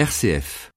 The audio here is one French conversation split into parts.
RCF.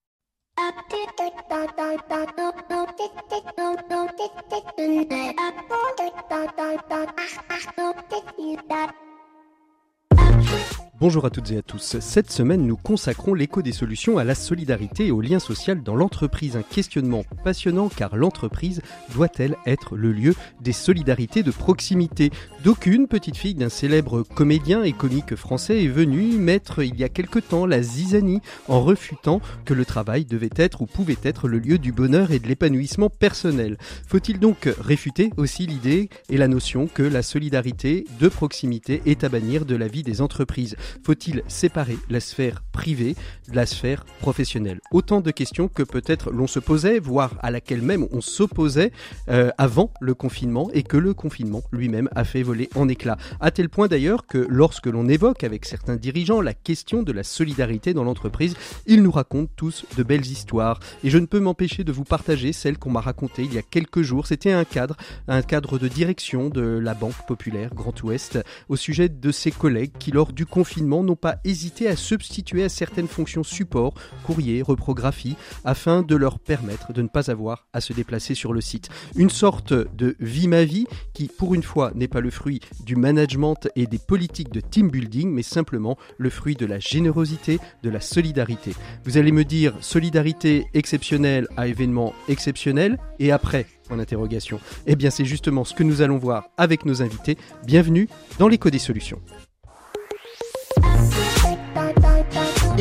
Bonjour à toutes et à tous. Cette semaine, nous consacrons l'écho des solutions à la solidarité et au lien social dans l'entreprise. Un questionnement passionnant car l'entreprise doit-elle être le lieu des solidarités de proximité? D'aucune petite fille d'un célèbre comédien et comique français est venue mettre il y a quelque temps la zizanie en refutant que le travail devait être ou pouvait être le lieu du bonheur et de l'épanouissement personnel. Faut-il donc réfuter aussi l'idée et la notion que la solidarité de proximité est à bannir de la vie des entreprises? Faut-il séparer la sphère privée de la sphère professionnelle? Autant de questions que peut-être l'on se posait, voire à laquelle même on s'opposait euh, avant le confinement et que le confinement lui-même a fait voler en éclats. À tel point d'ailleurs que lorsque l'on évoque avec certains dirigeants la question de la solidarité dans l'entreprise, ils nous racontent tous de belles histoires. Et je ne peux m'empêcher de vous partager celle qu'on m'a racontée il y a quelques jours. C'était un cadre, un cadre de direction de la Banque Populaire Grand Ouest au sujet de ses collègues qui lors du confinement n'ont pas hésité à substituer à certaines fonctions support, courrier, reprographie, afin de leur permettre de ne pas avoir à se déplacer sur le site. Une sorte de vie ma vie qui, pour une fois, n'est pas le fruit du management et des politiques de team building, mais simplement le fruit de la générosité, de la solidarité. Vous allez me dire solidarité exceptionnelle à événement exceptionnel et après Point d'interrogation. Eh bien, c'est justement ce que nous allons voir avec nos invités. Bienvenue dans l'écho des solutions.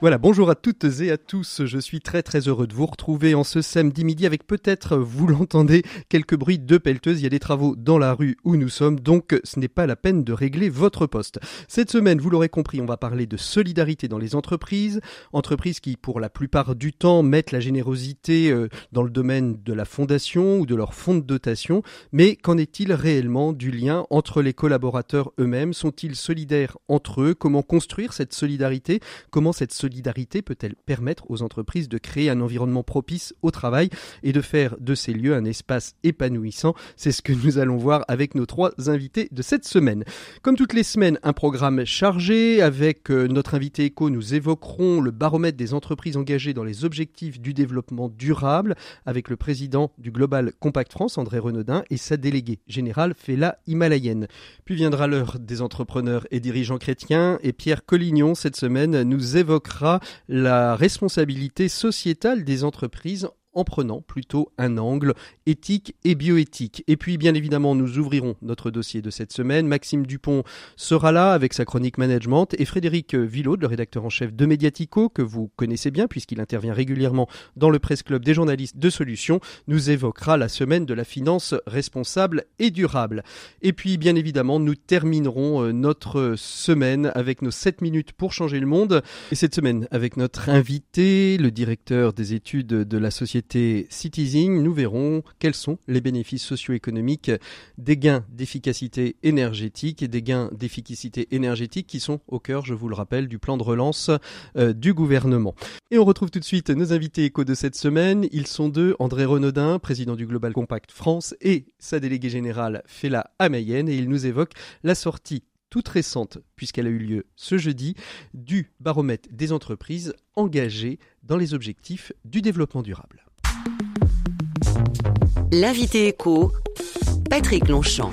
Voilà, bonjour à toutes et à tous. Je suis très très heureux de vous retrouver en ce samedi midi avec peut-être, vous l'entendez, quelques bruits de pelleteuse. Il y a des travaux dans la rue où nous sommes, donc ce n'est pas la peine de régler votre poste. Cette semaine, vous l'aurez compris, on va parler de solidarité dans les entreprises. Entreprises qui, pour la plupart du temps, mettent la générosité euh, dans le domaine de la fondation ou de leur fonds de dotation. Mais qu'en est-il réellement du lien entre les collaborateurs eux-mêmes? Sont-ils solidaires entre eux? Comment construire cette solidarité? Comment cette solidarité solidarité peut-elle permettre aux entreprises de créer un environnement propice au travail et de faire de ces lieux un espace épanouissant? C'est ce que nous allons voir avec nos trois invités de cette semaine. Comme toutes les semaines, un programme chargé. Avec euh, notre invité éco, nous évoquerons le baromètre des entreprises engagées dans les objectifs du développement durable avec le président du Global Compact France, André Renaudin, et sa déléguée générale, Fela Himalayenne. Puis viendra l'heure des entrepreneurs et dirigeants chrétiens et Pierre Collignon, cette semaine, nous évoquera la responsabilité sociétale des entreprises en prenant plutôt un angle éthique et bioéthique. Et puis bien évidemment, nous ouvrirons notre dossier de cette semaine. Maxime Dupont sera là avec sa chronique management et Frédéric Villot, le rédacteur en chef de Mediatico, que vous connaissez bien puisqu'il intervient régulièrement dans le Presse Club des journalistes de solutions, nous évoquera la semaine de la finance responsable et durable. Et puis bien évidemment, nous terminerons euh, notre semaine avec nos 7 minutes pour changer le monde. Et cette semaine avec notre invité, le directeur des études de la société Citizen, nous verrons quels sont les bénéfices socio-économiques des gains d'efficacité énergétique et des gains d'efficacité énergétique qui sont au cœur, je vous le rappelle, du plan de relance euh, du gouvernement. Et on retrouve tout de suite nos invités éco de cette semaine. Ils sont deux, André Renaudin, président du Global Compact France, et sa déléguée générale Fela Amayenne, et ils nous évoquent la sortie toute récente, puisqu'elle a eu lieu ce jeudi, du baromètre des entreprises engagées dans les objectifs du développement durable. L'invité éco, Patrick Longchamp.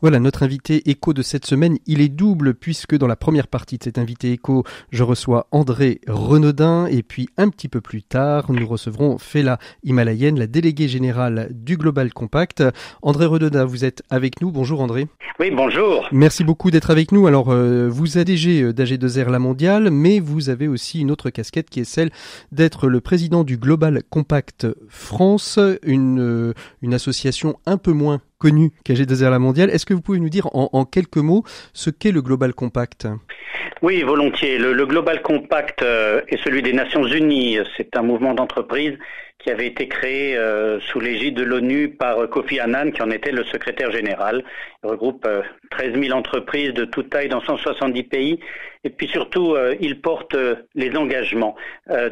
Voilà, notre invité écho de cette semaine, il est double puisque dans la première partie de cet invité écho, je reçois André Renaudin et puis un petit peu plus tard, nous recevrons Fela Himalayenne, la déléguée générale du Global Compact. André Renaudin, vous êtes avec nous. Bonjour André. Oui, bonjour. Merci beaucoup d'être avec nous. Alors, euh, vous êtes DG d'AG2R La Mondiale, mais vous avez aussi une autre casquette qui est celle d'être le président du Global Compact France, une, euh, une association un peu moins connu qu'AG2R La Mondiale. Est-ce que vous pouvez nous dire en, quelques mots ce qu'est le Global Compact? Oui, volontiers. Le, Global Compact euh, est celui des Nations Unies. C'est un mouvement d'entreprise qui avait été créé euh, sous l'égide de l'ONU par Kofi Annan, qui en était le secrétaire général. Il regroupe 13 000 entreprises de toute taille dans 170 pays. Et puis surtout, il porte les engagements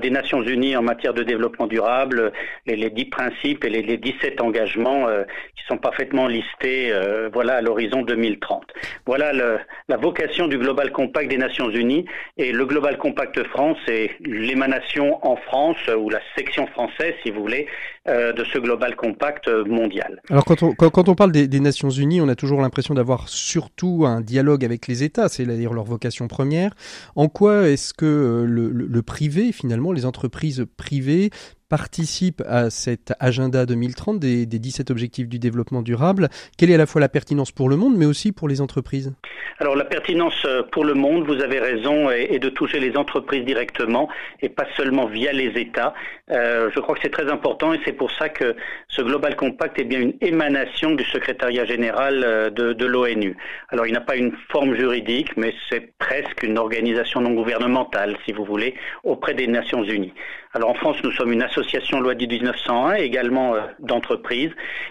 des Nations Unies en matière de développement durable, les, les 10 principes et les, les 17 engagements qui sont parfaitement listés voilà, à l'horizon 2030. Voilà la vocation du Global Compact des Nations Unies. Et le Global Compact France est l'émanation en France, ou la section française, vous voulez, euh, de ce Global Compact mondial. Alors quand on, quand, on parle des, Nations Unies, on a toujours l'impression d'avoir surtout un dialogue avec les États, c'est d'ailleurs leur vocation première. En quoi est-ce que euh, le, le, le privé, finalement, les entreprises privées participe à cet agenda 2030 des, des 17 objectifs du développement durable Quelle est à la fois la pertinence pour le monde, mais aussi pour les entreprises? Alors la pertinence euh, pour le monde, vous avez raison, est, de toucher les entreprises directement et pas seulement via les États. Euh, je crois que c'est très important et c'est pour ça que ce Global Compact est bien une émanation du secrétariat général euh, de l'ONU. Alors il n'a pas une forme juridique, mais c'est presque une organisation non gouvernementale, si vous voulez, auprès des Nations Unies. Alors en France, nous sommes une association loi du 1901, également euh, d'entreprises,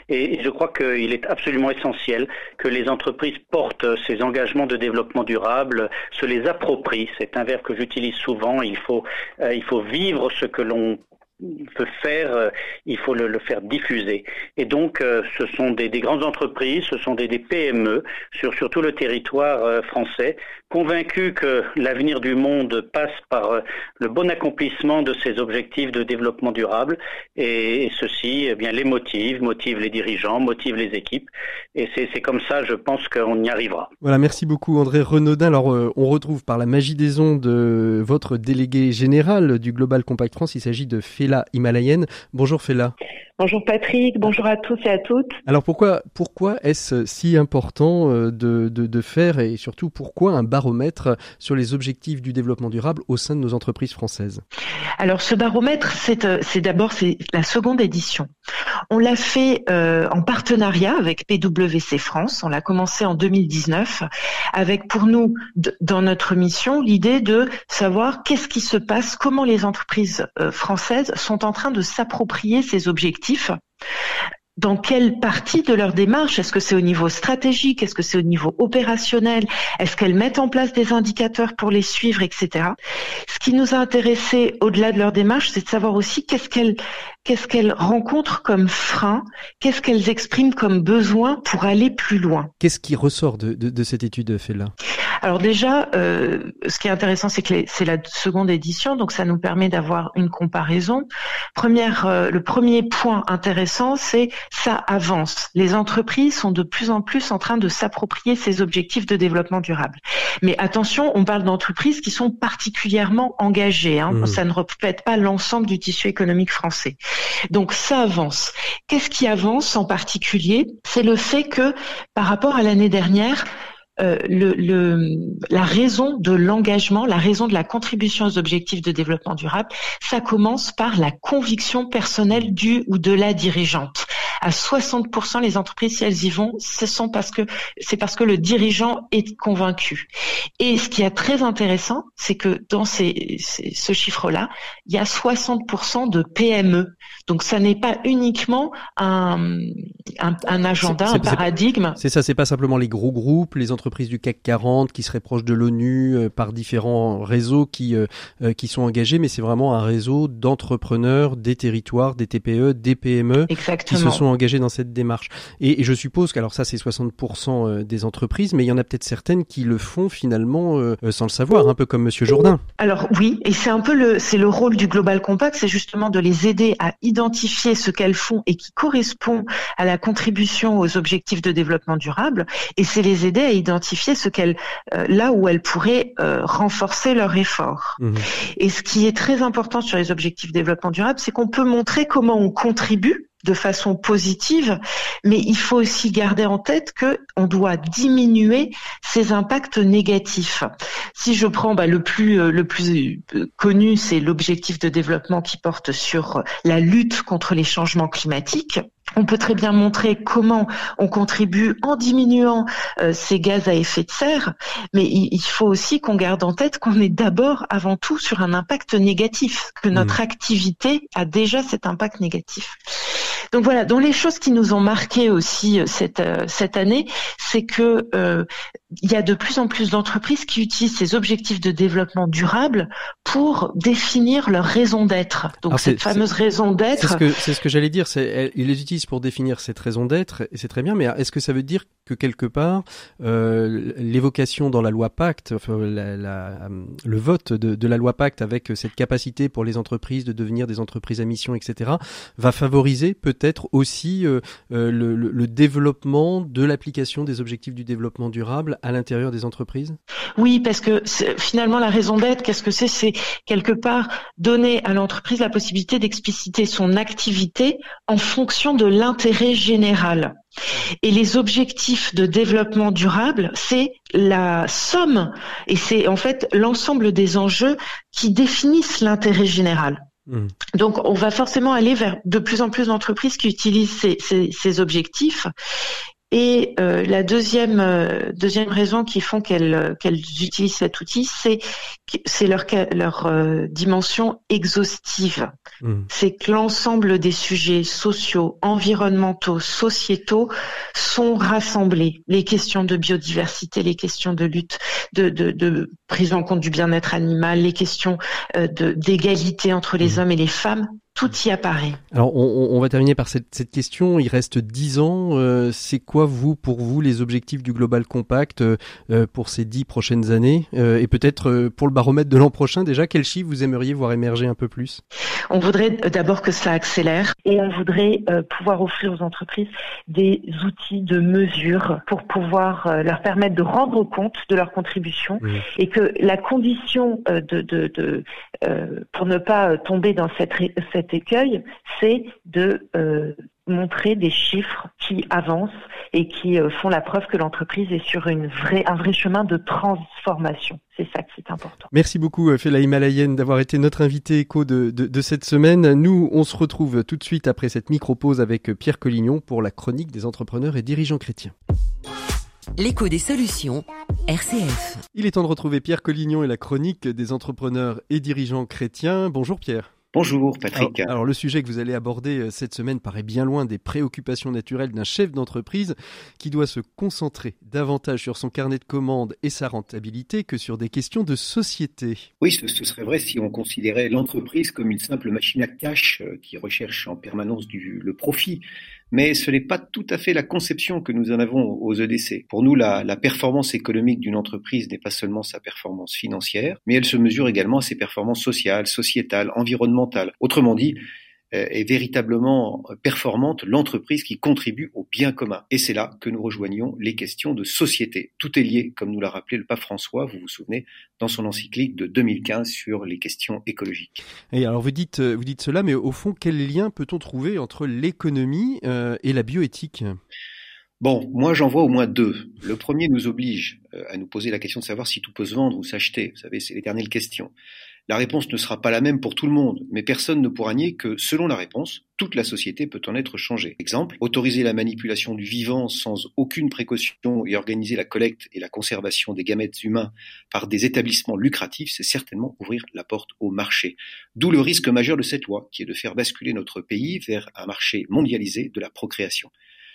et, je crois qu'il est absolument essentiel que les entreprises portent ces engagements de développement durable, se les approprient. C'est un verbe que j'utilise souvent. Il faut, euh, il faut vivre ce que l'on peut faire, euh, il faut le, le, faire diffuser. Et donc, euh, ce sont des, des, grandes entreprises, ce sont des, des PME sur, sur, tout le territoire euh, français, convaincus que l'avenir du monde passe par le bon accomplissement de ces objectifs de développement durable. Et, et ceci, eh bien, les motive, motive les dirigeants, motive les équipes. Et c'est comme ça, je pense qu'on y arrivera. Voilà, merci beaucoup André Renaudin. Alors, on retrouve par la magie des ondes votre délégué général du Global Compact France. Il s'agit de Fela Himalayenne. Bonjour Fela. Bonjour Patrick, bonjour à tous et à toutes. Alors pourquoi, pourquoi est-ce si important euh, de, de, de, faire et surtout pourquoi un baromètre sur les objectifs du développement durable au sein de nos entreprises françaises? Alors ce baromètre, c'est euh, d'abord c'est la seconde édition. On l'a fait euh, en partenariat avec PwC France. On l'a commencé en 2019 avec pour nous dans notre mission l'idée de savoir qu'est-ce qui se passe, comment les entreprises françaises sont en train de s'approprier ces objectifs dans quelle partie de leur démarche? Est-ce que c'est au niveau stratégique? Est-ce que c'est au niveau opérationnel? Est-ce qu'elles mettent en place des indicateurs pour les suivre, etc. Ce qui nous a intéressé au-delà de leur démarche, c'est de savoir aussi qu'est-ce qu'elles rencontrent comme frein, qu'est-ce qu'elles expriment comme besoin pour aller plus loin. Qu'est-ce qui ressort de, cette étude, Fela? Alors déjà, euh, ce qui est intéressant, c'est que c'est la seconde édition, donc ça nous permet d'avoir une comparaison. Première, euh, le premier point intéressant, c'est ça avance. Les entreprises sont de plus en plus en train de s'approprier ces objectifs de développement durable. Mais attention, on parle d'entreprises qui sont particulièrement engagées. Hein. Mmh. Ça ne reflète pas l'ensemble du tissu économique français. Donc ça avance. Qu'est-ce qui avance en particulier? C'est le fait que par rapport à l'année dernière, euh, le, le, la raison de l'engagement, la raison de la contribution aux objectifs de développement durable, ça commence par la conviction personnelle du ou de la dirigeante. À 60%, les entreprises, si elles y vont, ce sont parce que c'est parce que le dirigeant est convaincu. Et ce qui est très intéressant, c'est que dans ces, ces, ce chiffre-là, il y a 60% de PME. Donc, ça n'est pas uniquement un, un, un agenda, un paradigme. C'est ça, c'est pas simplement les gros groupes, les entreprises entreprises du CAC 40 qui seraient proches de l'ONU euh, par différents réseaux qui euh, euh, qui sont engagés, mais c'est vraiment un réseau d'entrepreneurs des territoires, des TPE, des PME Exactement. qui se sont engagés dans cette démarche. Et, et je suppose qu'alors ça c'est 60% des entreprises, mais il y en a peut-être certaines qui le font finalement sans le savoir, un peu comme Monsieur Jourdain. Alors oui, et c'est un peu le c'est le rôle du Global Compact, c'est justement de les aider à identifier ce qu'elles font et qui correspond à la contribution aux objectifs de développement durable, et c'est les aider à identifier identifier ce qu'elles, euh, là où elles pourraient euh, renforcer leur effort. Mmh. Et ce qui est très important sur les objectifs de développement durable, c'est qu'on peut montrer comment on contribue de façon positive, mais il faut aussi garder en tête que on doit diminuer ces impacts négatifs. Si je prends bah, le plus euh, le plus connu, c'est l'objectif de développement qui porte sur la lutte contre les changements climatiques. on peut très bien montrer comment on contribue en diminuant euh, ces gaz à effet de serre, mais il, faut aussi qu'on garde en tête qu'on est d'abord, avant tout, sur un impact négatif, que notre mmh. activité a déjà cet impact négatif. Donc voilà, dans les choses qui nous ont marqué aussi euh, cette euh, cette année, c'est que il y a de plus en plus d'entreprises qui utilisent ces objectifs de développement durable pour définir leur raison d'être. Donc cette fameuse raison d'être. C'est ce que, ce que j'allais dire. C'est, ils les utilisent pour définir cette raison d'être et c'est très bien. Mais est-ce que ça veut dire que quelque part euh, l'évocation dans la loi Pacte, enfin, la, la, le vote de, de, la loi Pacte avec cette capacité pour les entreprises de devenir des entreprises à mission, etc., va favoriser peut-être aussi euh, euh, le, le développement de l'application des objectifs du développement durable à l'intérieur des entreprises Oui, parce que finalement la raison d'être, qu'est-ce que c'est? C'est quelque part donner à l'entreprise la possibilité d'expliciter son activité en fonction de l'intérêt général. Et les objectifs de développement durable, c'est la somme et c'est en fait l'ensemble des enjeux qui définissent l'intérêt général. Mmh. Donc, on va forcément aller vers de plus en plus d'entreprises qui utilisent ces, ces objectifs et euh, la deuxième euh, deuxième raison qui font qu'elles qu'elles utilisent cet outil, c'est c'est leur leur euh, dimension exhaustive. Hmm. C'est que l'ensemble des sujets sociaux, environnementaux, sociétaux sont rassemblés. Les questions de biodiversité, les questions de lutte, de, de, de prise en compte du bien-être animal, les questions de d'égalité entre les hmm. hommes et les femmes tout y apparaît. Alors, on, on va terminer par cette, cette, question. Il reste dix ans. Euh, c'est quoi, vous, pour vous, les objectifs du Global Compact euh, euh, pour ces dix prochaines années? Et peut-être pour le baromètre de l'an prochain, déjà, quel chiffre vous aimeriez voir émerger un peu plus? On voudrait d'abord que ça accélère et on voudrait pouvoir offrir aux entreprises des outils de mesure pour pouvoir leur permettre de rendre compte de leur contribution et que la condition de, de, de pour ne pas tomber dans cette, cette écueil, c'est de euh, montrer des chiffres qui avancent et qui euh, font la preuve que l'entreprise est sur une vraie, un vrai chemin de transformation. C'est ça qui est important. Merci beaucoup, euh, Fela Himalayenne, d'avoir été notre invité écho de, de, cette semaine. Nous, on se retrouve tout de suite après cette micro-pause avec Pierre Collignon pour la chronique des entrepreneurs et dirigeants chrétiens. L'écho des solutions, RCF. Il est temps de retrouver Pierre Collignon et la chronique des entrepreneurs et dirigeants chrétiens. Bonjour Pierre. Bonjour Patrick. Alors, le sujet que vous allez aborder euh, cette semaine paraît bien loin des préoccupations naturelles d'un chef d'entreprise qui doit se concentrer davantage sur son carnet de commandes et sa rentabilité que sur des questions de société. Oui, ce, serait vrai si on considérait l'entreprise comme une simple machine à cash euh, qui recherche en permanence du, le profit mais ce n'est pas tout à fait la conception que nous en avons aux EDC. Pour nous, la, performance économique d'une entreprise n'est pas seulement sa performance financière, mais elle se mesure également à ses performances sociales, sociétales, environnementales. Autrement dit, est véritablement performante l'entreprise qui contribue au bien commun. Et c'est là que nous rejoignons les questions de société. Tout est lié, comme nous l'a rappelé le pape François, vous vous souvenez, dans son encyclique de 2015 sur les questions écologiques. Et alors vous dites, euh, vous dites cela, mais au fond, quel lien peut-on trouver entre l'économie euh, et la bioéthique? Bon, moi j'en vois au moins deux. Le premier nous oblige à nous poser la question de savoir si tout peut se vendre ou s'acheter. Vous savez, c'est l'éternelle question. La réponse ne sera pas la même pour tout le monde, mais personne ne pourra nier que, selon la réponse, toute la société peut en être changée. Exemple, autoriser la manipulation du vivant sans aucune précaution et organiser la collecte et la conservation des gamètes humains par des établissements lucratifs, c'est certainement ouvrir la porte au marché. D'où le risque majeur de cette loi, qui est de faire basculer notre pays vers un marché mondialisé de la procréation.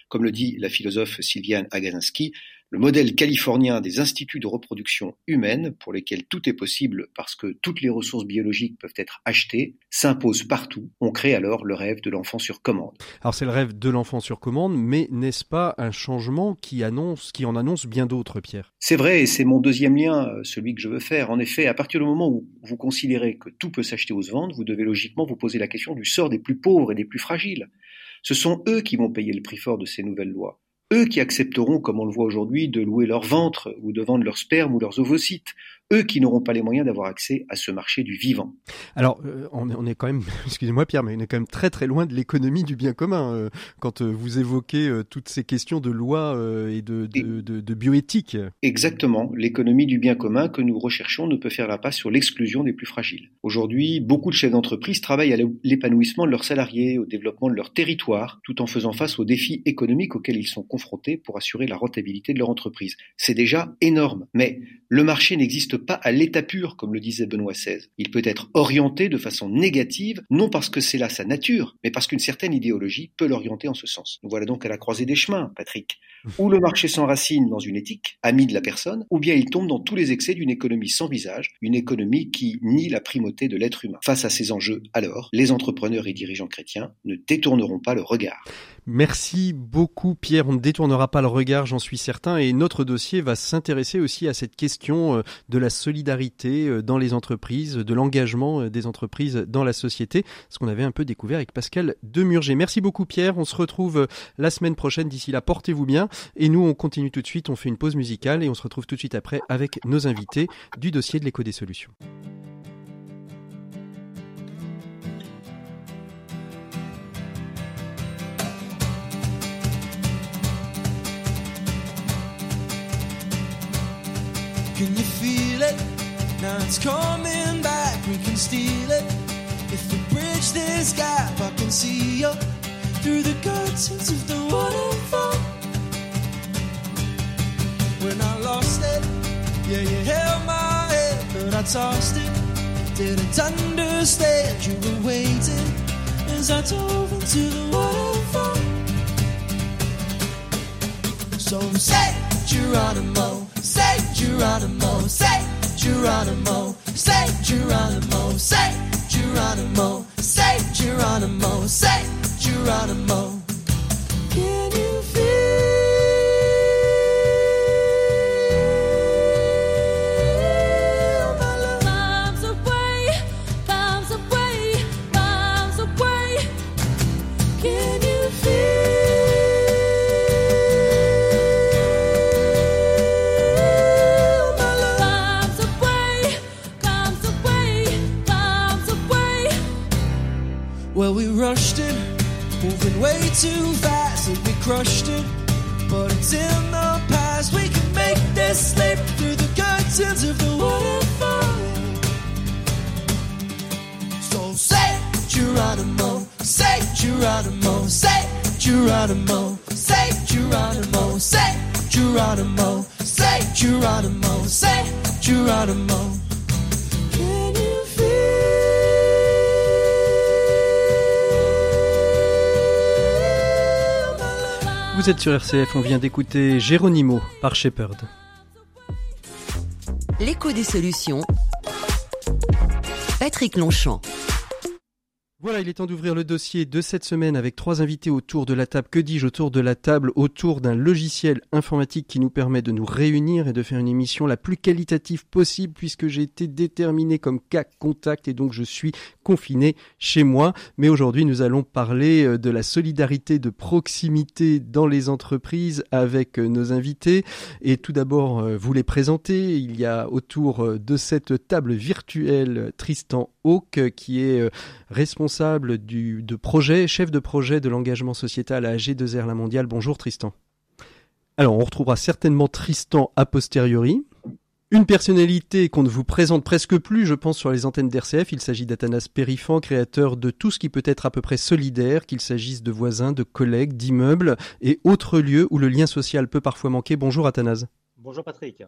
Comme le dit la philosophe Sylviane Agazinski, le modèle californien des instituts de reproduction humaine, pour lesquels tout est possible parce que toutes les ressources biologiques peuvent être achetées, s'impose partout. On crée alors le rêve de l'enfant sur commande. Alors c'est le rêve de l'enfant sur commande, mais n'est-ce pas un changement qui annonce, qui en annonce bien d'autres, Pierre? C'est vrai, et c'est mon deuxième lien, euh, celui que je veux faire. En effet, à partir du moment où vous considérez que tout peut s'acheter ou se vendre, vous devez logiquement vous poser la question du sort des plus pauvres et des plus fragiles. Ce sont eux qui vont payer le prix fort de ces nouvelles lois eux qui accepteront, comme on le voit aujourd'hui, de louer leur ventre ou de vendre leur sperme ou leurs ovocytes, eux qui n'auront pas les moyens d'avoir accès à ce marché du vivant. Alors, euh, on, est, quand même, excusez-moi Pierre, mais on est quand même très très loin de l'économie du bien commun euh, quand euh, vous évoquez toutes ces questions de loi et de, de, de, de bioéthique. Exactement, l'économie du bien commun que nous recherchons ne peut faire la passe sur l'exclusion des plus fragiles. Aujourd'hui, beaucoup de chefs d'entreprise travaillent à l'épanouissement de leurs salariés, au développement de leur territoire, tout en faisant face aux défis économiques auxquels ils sont confrontés pour assurer la rentabilité de leur entreprise. C'est déjà énorme, mais le marché n'existe pas à l'état pur, comme le disait Benoît XVI. Il peut être orienté de façon négative, non parce que c'est là sa nature, mais parce qu'une certaine idéologie peut l'orienter en ce sens. Nous voilà donc à la croisée des chemins, Patrick. Ou le marché s'enracine dans une éthique, amie de la personne, ou bien il tombe dans tous les excès d'une économie sans visage, une économie qui nie la primauté de l'être humain. Face à ces enjeux, alors, les entrepreneurs et dirigeants chrétiens ne détourneront pas le regard. Merci beaucoup Pierre, on ne détournera pas le regard, j'en suis certain, et notre dossier va s'intéresser aussi à cette question euh, de la solidarité euh, dans les entreprises, de l'engagement euh, des entreprises dans la société, ce qu'on avait un peu découvert avec Pascal Demurger. Merci beaucoup Pierre, on se retrouve la semaine prochaine, d'ici là portez-vous bien, et nous on continue tout de suite, on fait une pause musicale et on se retrouve tout de suite après avec nos invités du dossier de l'écho des solutions. Can you feel it? Now it's coming back, we can steal it. If we bridge this gap, I can see you through the curtains of the waterfall. When I lost it, yeah, you held my head, but I tossed it. Didn't understand you were waiting as I dove into the waterfall. So say, Geronimo. Say Geronimo, say Geronimo, say Geronimo, say Geronimo, say Geronimo, say Geronimo. Can you feel? Too fast and we crushed it. But it's in the past. We can make this slip through the curtains of the waterfall. So say Geronimo, say Geronimo, say Geronimo, say Geronimo, say Geronimo, say Geronimo, say Geronimo. Vous êtes sur RCF, on vient d'écouter Geronimo par Shepard. L'écho des solutions. Patrick Longchamp. Voilà, il est temps d'ouvrir le dossier de cette semaine avec trois invités autour de la table. Que dis-je autour de la table? Autour d'un logiciel informatique qui nous permet de nous réunir et de faire une émission la plus qualitative possible puisque j'ai été déterminé comme cas contact et donc je suis confiné chez moi. Mais aujourd'hui, nous allons parler euh, de la solidarité de proximité dans les entreprises avec euh, nos invités. Et tout d'abord, euh, vous les présenter. Il y a autour de cette table virtuelle Tristan Hawk qui est responsable responsable de projet, chef de projet de l'engagement sociétal à G2R La Mondiale. Bonjour Tristan. Alors on retrouvera certainement Tristan a posteriori. Une personnalité qu'on ne vous présente presque plus, je pense, sur les antennes d'RCF. Il s'agit d'Athanas Périfan, créateur de tout ce qui peut être à peu près solidaire, qu'il s'agisse de voisins, de collègues, d'immeubles et autres lieux où le lien social peut parfois manquer. Bonjour Athanas. Bonjour Patrick.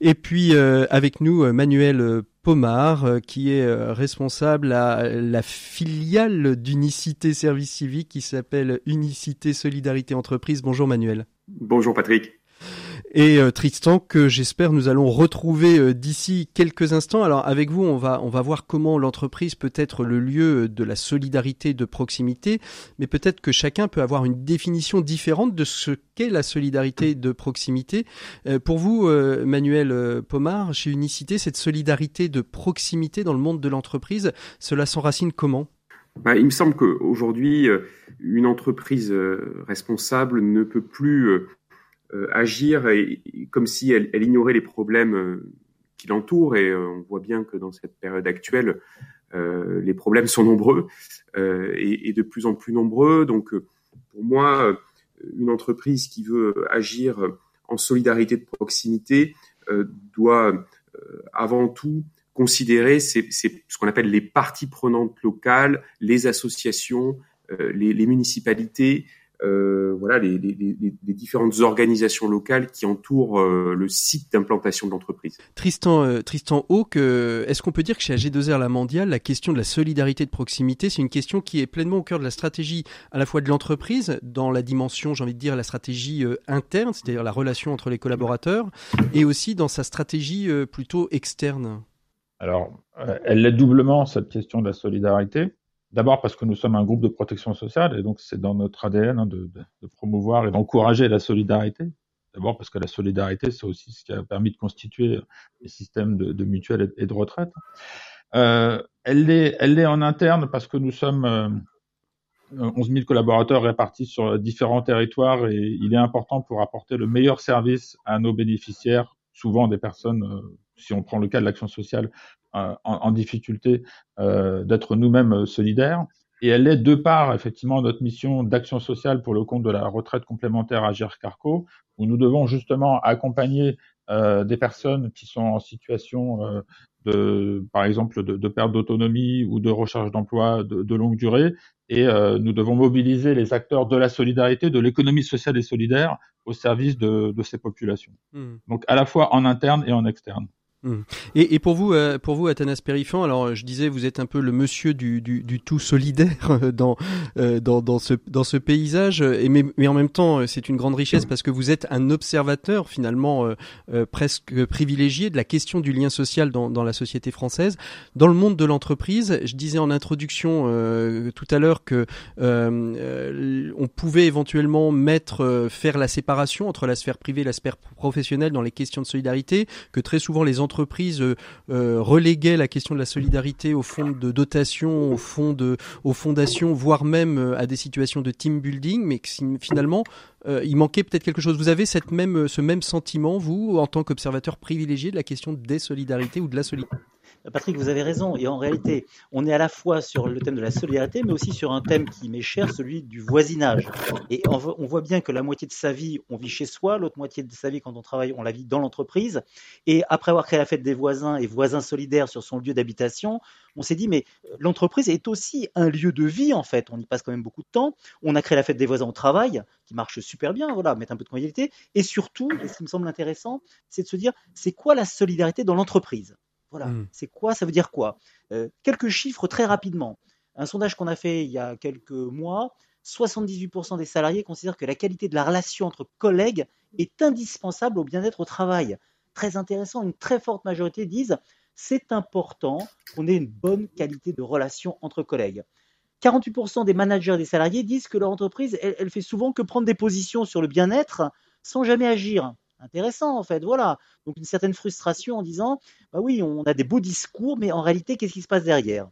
Et puis euh, avec nous euh, Manuel euh, Pomard, qui est responsable à la filiale d'Unicité Service Civique qui s'appelle Unicité Solidarité Entreprise. Bonjour Manuel. Bonjour Patrick et euh, Tristan que j'espère nous allons retrouver euh, d'ici quelques instants. Alors avec vous, on va on va voir comment l'entreprise peut être le lieu de la solidarité de proximité, mais peut-être que chacun peut avoir une définition différente de ce qu'est la solidarité de proximité. Euh, pour vous, Manuel Pomard, chez Unicité, cette solidarité de proximité dans le monde de l'entreprise, cela s'enracine comment? Bah, Il me semble qu'aujourd'hui, une entreprise responsable ne peut plus euh, agir comme si elle, ignorait les problèmes euh, qui l'entoure et on voit bien que dans cette période actuelle, les problèmes sont nombreux et, de plus en plus nombreux. Donc, pour moi, une entreprise qui veut agir en solidarité de proximité doit avant tout considérer ce qu'on appelle les parties prenantes locales, les associations, euh, les, municipalités, euh, voilà, les, les, les, différentes organisations locales qui entourent euh, le site d'implantation de l'entreprise. Tristan, euh, Tristan Hawk, est-ce qu'on peut dire que chez AG2R La Mondiale, la question de la solidarité de proximité, c'est une question qui est pleinement au cœur de la stratégie à la fois de l'entreprise, dans la dimension, j'ai envie de dire, la stratégie interne, c'est-à-dire la relation entre les collaborateurs, et aussi dans sa stratégie plutôt externe? Alors, elle l'est doublement, cette question de la solidarité. D'abord parce que nous sommes un groupe de protection sociale et donc c'est dans notre ADN hein, de, promouvoir et d'encourager la solidarité. D'abord parce que la solidarité, c'est aussi ce qui a permis de constituer les systèmes de, mutuelles et de retraite. Euh, elle l'est en interne parce que nous sommes euh, 11 000 collaborateurs répartis sur différents territoires et il est important pour apporter le meilleur service à nos bénéficiaires, souvent des personnes, euh, si on prend le cas de l'action sociale, euh, en, difficulté euh, d'être nous-mêmes euh, solidaires. Et elle est de par effectivement notre mission d'action sociale pour le compte de la retraite complémentaire à Carco, où nous devons justement accompagner euh, des personnes qui sont en situation euh, de, par exemple, de, de perte d'autonomie ou de recherche d'emploi de, de, longue durée. Et euh, nous devons mobiliser les acteurs de la solidarité, de l'économie sociale et solidaire au service de, de ces populations. Mmh. Donc à la fois en interne et en externe. Mmh. Et, et, pour vous, euh, pour vous, Athanas Périfan, alors je disais, vous êtes un peu le monsieur du, du, du tout solidaire dans, euh, dans, dans, ce, dans ce paysage, et mais, mais en même temps, c'est une grande richesse parce que vous êtes un observateur finalement euh, presque privilégié de la question du lien social dans, dans la société française. Dans le monde de l'entreprise, je disais en introduction tout à l'heure que on pouvait éventuellement mettre, faire la séparation entre la sphère privée et la sphère professionnelle dans les questions de solidarité, que très souvent les entreprises entreprises euh, euh, reléguaient la question de la solidarité au fond de dotation, au fond de, aux fondations, voire même euh, à des situations de team building, mais que finalement, il manquait peut-être quelque chose. Vous avez cette même, ce même sentiment, vous, en tant qu'observateur privilégié de la question des solidarités ou de la solidarité Patrick, vous avez raison. Et en réalité, on est à la fois sur le thème de la solidarité, mais aussi sur un thème qui m'est cher, celui du voisinage. Et on voit bien que la moitié de sa vie, on vit chez soi, l'autre moitié de sa vie, quand on travaille, on la vit dans l'entreprise. Et après avoir créé la fête des voisins et voisins solidaires sur son lieu d'habitation, on s'est dit, mais l'entreprise est aussi un lieu de vie, en fait. On y passe quand même beaucoup de temps. On a créé la fête des voisins au travail, qui marche super bien, voilà, mettre un peu de convivialité. Et surtout, et ce qui me semble intéressant, c'est de se dire, c'est quoi la solidarité dans l'entreprise? Voilà, mmh. c'est quoi Ça veut dire quoi? Euh, Quelques chiffres très rapidement. Un sondage qu'on a fait il y a quelques mois, 78% des salariés considèrent que la qualité de la relation entre collègues est indispensable au bien-être au travail. Très intéressant, une très forte majorité disent c'est important qu'on ait une bonne qualité de relation entre collègues. 48% des managers des salariés disent que leur entreprise, elle, elle fait souvent que prendre des positions sur le bien-être sans jamais agir intéressant en fait. Voilà. Donc une certaine frustration en disant bah oui, on a des beaux discours, mais en réalité, qu'est-ce qui se passe derrière?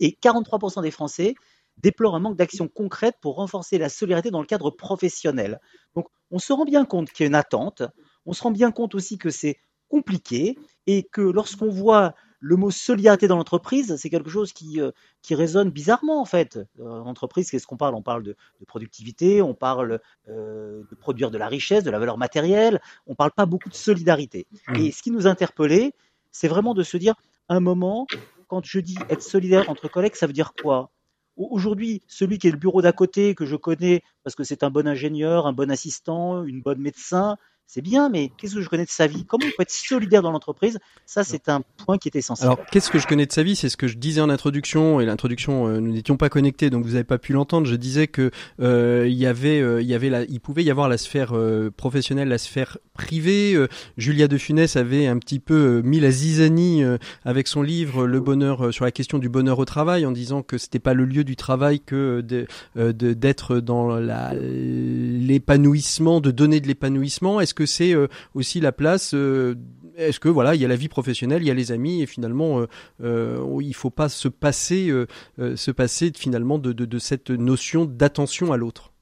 Et 43% des Français déplorent un manque d'action concrète pour renforcer la solidarité dans le cadre professionnel. Donc on se rend bien compte qu'il y a une attente, on se rend bien compte aussi que c'est compliqué et que lorsqu'on voit le mot solidarité dans l'entreprise, c'est quelque chose qui, euh, qui résonne bizarrement en fait. En entreprise, qu'est-ce qu'on parle? On parle de, productivité, on parle euh, de produire de la richesse, de la valeur matérielle, on ne parle pas beaucoup de solidarité. Mmh. Et ce qui nous a interpellés, c'est vraiment de se dire, un moment, quand je dis être solidaire entre collègues, ça veut dire quoi? Aujourd'hui, celui qui est le bureau d'à côté, que je connais parce que c'est un bon ingénieur, un bon assistant, une bonne médecin, c'est bien, mais qu'est-ce que je connais de sa vie? Comment on peut être solidaire dans l'entreprise? Ça, c'est un point qui est essentiel. Alors, qu'est-ce que je connais de sa vie? C'est ce que je disais en introduction, et l'introduction, euh, nous n'étions pas connectés, donc vous n'avez pas pu l'entendre. Je disais que euh, il y avait, euh, il y avait, la, il pouvait y avoir la sphère professionnelle, la sphère privée. Julia de Funès avait un petit peu mis la zizanie avec son livre Le bonheur sur la question du bonheur au travail, en disant que c'était pas le lieu du travail que d'être dans l'épanouissement, de donner de l'épanouissement. Est-ce que c'est euh, aussi la place euh, Est-ce que voilà, il y a la vie professionnelle, il y a les amis et finalement, euh, il faut pas se passer, se passer finalement de, cette notion d'attention à l'autre.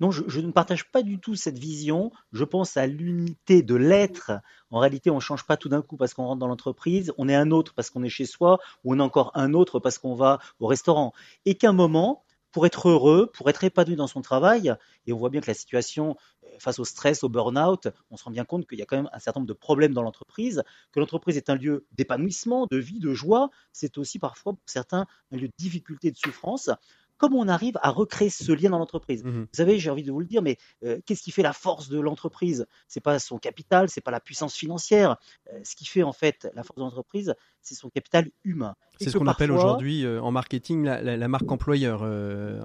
Non, je, ne partage pas du tout cette vision. Je pense à l'unité de l'être. En réalité, on ne change pas tout d'un coup parce qu'on rentre dans l'entreprise. On est un autre parce qu'on est chez soi, ou on est encore un autre parce qu'on va au restaurant. Et qu'un moment, pour être heureux, pour être épanoui dans son travail, et on voit bien que la situation euh, face au stress, au burn-out, on se rend bien compte qu'il y a quand même un certain nombre de problèmes dans l'entreprise, que l'entreprise est un lieu d'épanouissement, de vie, de joie, c'est aussi parfois pour certains un lieu de difficulté, de souffrance comment on arrive à recréer ce lien dans l'entreprise? Mmh vous savez, j'ai envie de vous le dire, mais euh, qu'est-ce qui fait la force de l'entreprise? C'est pas son capital, c'est pas la puissance financière. Euh, ce qui fait en fait la force de l'entreprise, c'est son capital humain. C'est ce qu'on appelle aujourd'hui euh, en marketing la, marque employeur,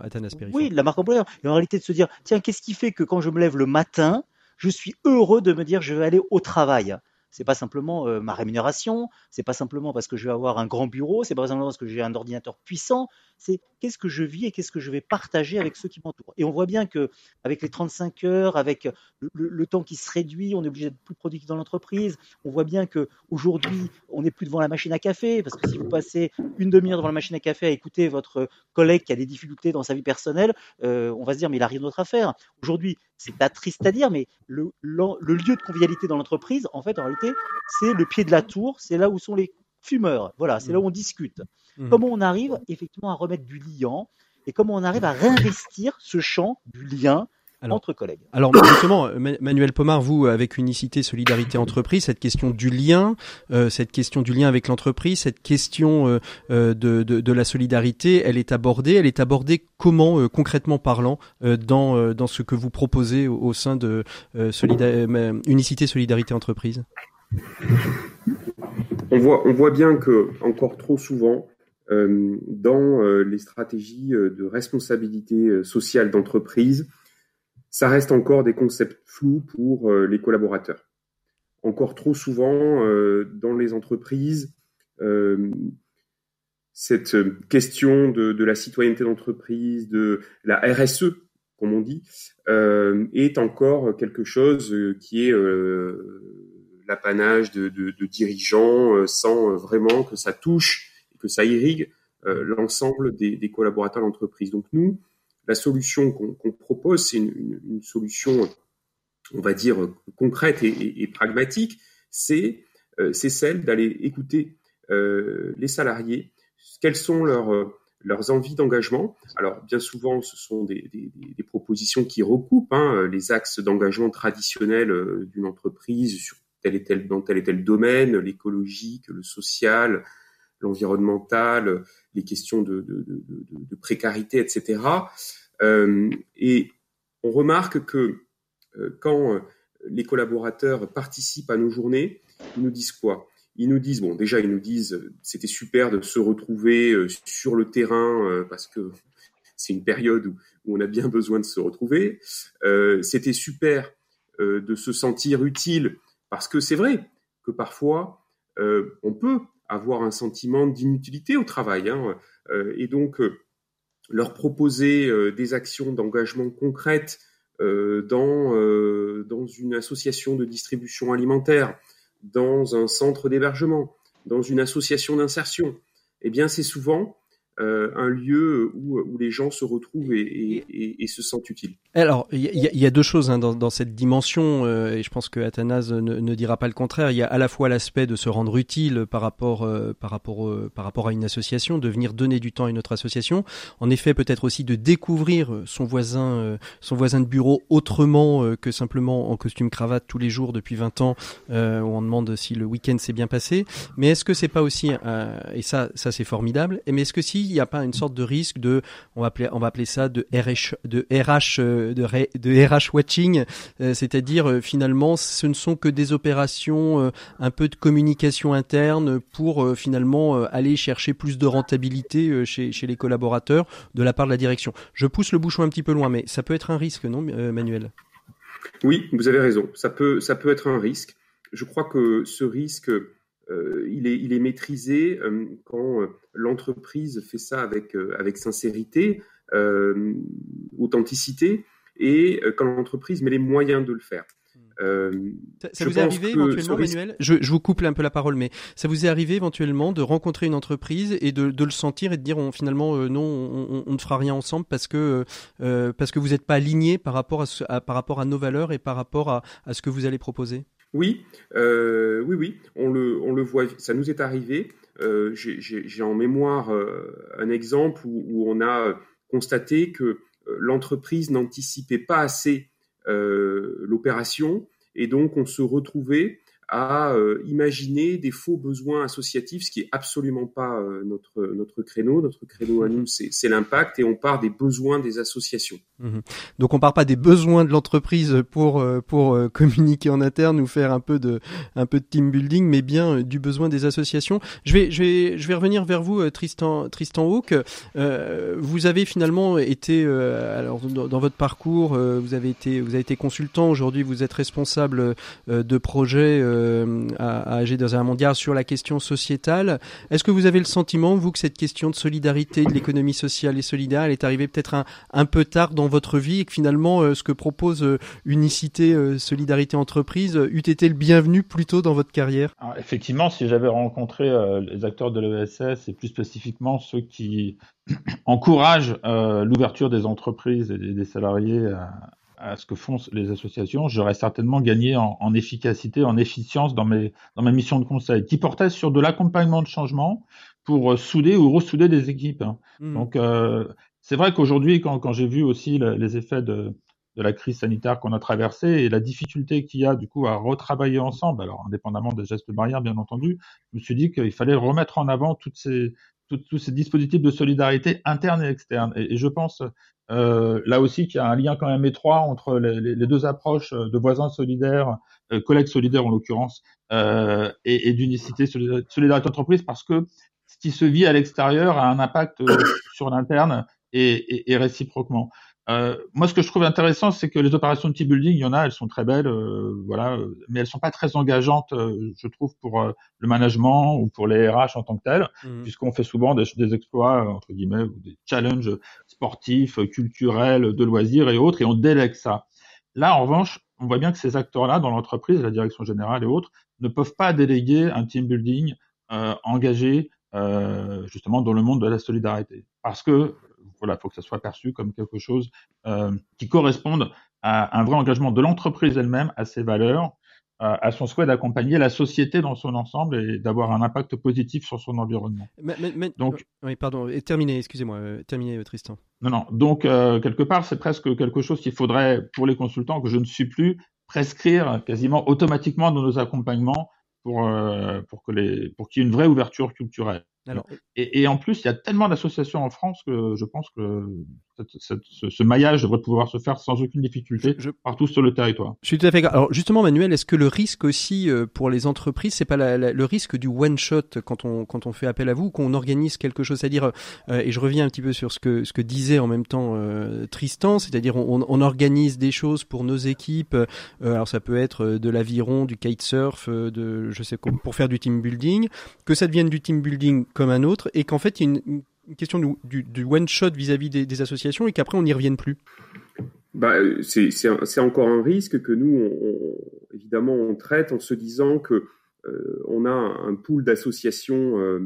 Athanas Oui, la marque employeur. Et en réalité, de se dire, tiens, qu'est-ce qui fait que quand je me lève le matin, je suis heureux de me dire je vais aller au travail? C'est pas simplement euh, ma rémunération, c'est pas simplement parce que je vais avoir un grand bureau, c'est pas simplement parce que j'ai un ordinateur puissant, c'est qu'est-ce que je vis et qu'est-ce que je vais partager avec ceux qui m'entourent. Et on voit bien que avec les 35 heures, avec le, temps qui se réduit, on est obligé d'être plus productif dans l'entreprise. On voit bien que aujourd'hui, on n'est plus devant la machine à café parce que si vous passez une demi-heure devant la machine à café à écouter votre collègue qui a des difficultés dans sa vie personnelle, euh, on va se dire mais il a rien d'autre à faire. Aujourd'hui, c'est pas triste à dire, mais le, le lieu de convivialité dans l'entreprise, en fait, en réalité, c'est le pied de la tour, c'est là où sont les fumeurs. Voilà, c'est là où on discute. Mmh. Comment on arrive effectivement à remettre du liant et comment on arrive à réinvestir ce champ du lien entre collègues. Alors justement, Manuel Pomar, vous, avec Unicité Solidarité Entreprise, cette question du lien, euh, cette question du lien avec l'entreprise, cette question euh, euh, de, de, de, la solidarité, elle est abordée. Elle est abordée comment, concrètement parlant, dans, dans ce que vous proposez au, au sein de Unicité Solidarité Entreprise? On voit, bien que encore trop souvent, euh, dans euh, les stratégies euh, de responsabilité sociale d'entreprise, ça reste encore des concepts flous pour les collaborateurs. Encore trop souvent, dans les entreprises, cette question de la citoyenneté d'entreprise, de la RSE, comme on dit, est encore quelque chose qui est l'apanage de, dirigeants euh, sans euh, vraiment que ça touche et que ça irrigue euh, l'ensemble des, collaborateurs d'entreprise. Donc nous, la solution qu'on propose, c'est une, solution, on va dire, concrète et, pragmatique, c'est celle d'aller écouter les salariés, quelles sont leurs leurs envies d'engagement. Alors bien souvent, ce sont des, propositions qui recoupent hein, les axes d'engagement traditionnels d'une entreprise sur tel et tel, dans tel et tel domaine, l'écologique, le social, l'environnemental, les questions de, précarité, etc. Euh, et on remarque que euh, quand euh, les collaborateurs participent à nos journées, ils nous disent quoi? Ils nous disent, bon, déjà, ils nous disent, c'était super de se retrouver sur le terrain parce que c'est une période où, on a bien besoin de se retrouver. c'était super de se sentir utile parce que c'est vrai que parfois, euh, on peut avoir un sentiment d'inutilité au travail. Hein, euh, et donc, euh, leur proposer des actions d'engagement concrètes dans, dans une association de distribution alimentaire, dans un centre d'hébergement, dans une association d'insertion, eh bien, c'est souvent un lieu où, où, les gens se retrouvent et, et, et, se sentent utiles. Alors, il y, a deux choses hein, dans, dans, cette dimension, euh, et je pense que Athanase ne, ne, dira pas le contraire. Il y a à la fois l'aspect de se rendre utile par rapport, euh, par, rapport, par rapport à une association, de venir donner du temps à une autre association. En effet, peut-être aussi de découvrir son voisin, son voisin de bureau autrement que simplement en costume cravate tous les jours depuis 20 ans, où on demande si le week-end s'est bien passé. Mais est-ce que c'est pas aussi, et ça, ça c'est formidable, mais est-ce que si il n'y a pas une sorte de risque de, on va appeler, on va appeler ça de RH, de RH, euh, de, de RH watching, euh, c'est-à-dire euh, finalement, ce ne sont que des opérations, un peu de communication interne pour finalement aller chercher plus de rentabilité chez, les collaborateurs de la part de la direction. Je pousse le bouchon un petit peu loin, mais ça peut être un risque, non, Manuel? Oui, vous avez raison. Ça peut, ça peut être un risque. Je crois que ce risque, euh, il, est, il est maîtrisé euh, quand euh, l'entreprise fait ça avec, avec sincérité, authenticité, et quand l'entreprise met les moyens de le faire. ça, vous est arrivé éventuellement, Manuel? Je, je, vous coupe un peu la parole, mais ça vous est arrivé éventuellement de rencontrer une entreprise et de, de le sentir et de dire on, finalement non, on, on, ne fera rien ensemble parce que parce que vous n'êtes pas aligné par rapport à, par rapport à nos valeurs et par rapport à, à ce que vous allez proposer? Oui, euh, oui, oui, on le, on le voit, ça nous est arrivé. Euh, J'ai en mémoire euh, un exemple où, où, on a constaté que euh, l'entreprise n'anticipait pas assez euh, l'opération et donc on se retrouvait à euh, imaginer des faux besoins associatifs, ce qui est absolument pas euh, notre notre créneau. Notre créneau à nous, c'est l'impact et on part des besoins des associations. Mhm. Donc on part pas des besoins de l'entreprise pour euh, pour communiquer en interne ou faire un peu de un peu de team building, mais bien du besoin des associations. Je vais je vais je vais revenir vers vous, Tristan Tristan Hawk. vous avez finalement été alors dans, votre parcours, vous avez été vous avez été consultant. Aujourd'hui, vous êtes responsable de projet euh, à, dans un mondial sur la question sociétale. Est-ce que vous avez le sentiment, vous, que cette question de solidarité, de l'économie sociale et solidaire, elle est arrivée peut-être un, un, peu tard dans votre vie et que finalement, euh, ce que propose euh, Unicité Solidarité Entreprise eût été le bienvenu plus tôt dans votre carrière? Effectivement, si j'avais rencontré les acteurs de l'ESS et plus spécifiquement ceux qui encouragent l'ouverture des entreprises et des salariés à, ce que font les associations, j'aurais certainement gagné en, en, efficacité, en efficience dans mes, dans ma mission de conseil, qui portait sur de l'accompagnement de changement pour euh, souder ou ressouder des équipes. Hein. Mmh. Donc, euh, c'est vrai qu'aujourd'hui, quand, quand j'ai vu aussi les effets de, de la crise sanitaire qu'on a traversée et la difficulté qu'il y a du coup à retravailler ensemble, alors indépendamment des gestes barrières bien entendu, je me suis dit qu'il fallait remettre en avant toutes ces, tous ces dispositifs de solidarité interne et externe. Et, et je pense euh, là aussi qu'il y a un lien quand même étroit entre les, deux approches de voisins solidaires, euh, collègues solidaires en l'occurrence, euh, et, d'unicité solidarité entreprise, parce que ce qui se vit à l'extérieur a un impact euh, sur l'interne et, réciproquement. Euh, moi, ce que je trouve intéressant, c'est que les opérations de team building, il y en a, elles sont très belles, euh, voilà, mais elles sont pas très engageantes, euh, je trouve, pour le management ou pour les RH en tant que tels, mmh. puisqu'on fait souvent des, des, exploits entre guillemets ou des challenges sportifs, culturels, de loisirs et autres, et on délègue ça. Là, en revanche, on voit bien que ces acteurs-là, dans l'entreprise, la direction générale et autres, ne peuvent pas déléguer un team building engagé justement dans le monde de la solidarité, parce que voilà, il faut que ça soit perçu comme quelque chose euh, qui corresponde à un vrai engagement de l'entreprise elle-même, à ses valeurs, euh, à son souhait d'accompagner la société dans son ensemble et d'avoir un impact positif sur son environnement. Mais, donc, euh, oui, pardon, et terminé, excusez-moi, terminé, Tristan. Non, non. Donc quelque part, c'est presque quelque chose qu'il faudrait pour les consultants que je ne suis plus prescrire quasiment automatiquement dans nos accompagnements pour pour que les pour qu'il y ait une vraie ouverture culturelle. Et, et, en plus, il y a tellement d'associations en France que je pense que ce, maillage devrait pouvoir se faire sans aucune difficulté partout sur le territoire. Je suis tout à fait. Alors justement, Manuel, est-ce que le risque aussi euh, pour les entreprises, c'est pas le risque du one shot quand on quand on fait appel à vous, qu'on organise quelque chose, c'est-à-dire euh, et je reviens un petit peu sur ce que ce que disait en même temps euh, Tristan, c'est-à-dire on, on, organise des choses pour nos équipes. alors ça peut être de l'aviron, du kitesurf, de je sais pour faire du team building, que ça devienne du team building comme un autre, et qu'en fait il y a une une question du, du, one-shot vis-à-vis des, des, associations et qu'après on n'y revienne plus bah, C'est encore un risque que nous, on, évidemment, on traite en se disant que euh, on a un pool d'associations euh,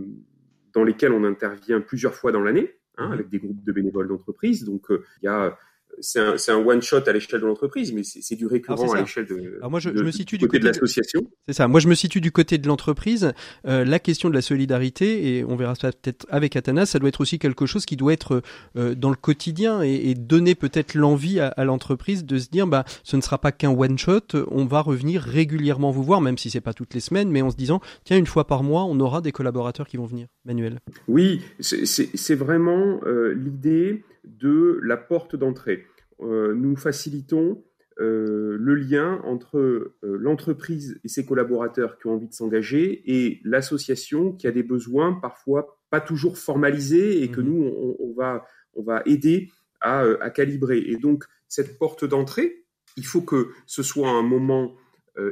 dans lesquelles on intervient plusieurs fois dans l'année, hein, mmh. avec des groupes de bénévoles d'entreprise. Donc, euh, il y a c'est un, un one shot à l'échelle de l'entreprise, mais c'est du récurrent à l'échelle de. Alors moi, je, je me situe du côté, de l'association. C'est ça. Moi, je me situe du côté de l'entreprise. Euh, la question de la solidarité, et on verra ça peut-être avec Athanas, ça doit être aussi quelque chose qui doit être euh, dans le quotidien et, et donner peut-être l'envie à, à l'entreprise de se dire, bah, ce ne sera pas qu'un one shot. On va revenir régulièrement vous voir, même si c'est pas toutes les semaines, mais en se disant, tiens, une fois par mois, on aura des collaborateurs qui vont venir. Manuel. Oui, c'est vraiment euh, l'idée de la porte d'entrée. Euh, nous facilitons euh, le lien entre euh, l'entreprise et ses collaborateurs qui ont envie de s'engager et l'association qui a des besoins parfois pas toujours formalisés et que mmh nous, on, on, va, on va aider à, à, calibrer. Et donc, cette porte d'entrée, il faut que ce soit un moment,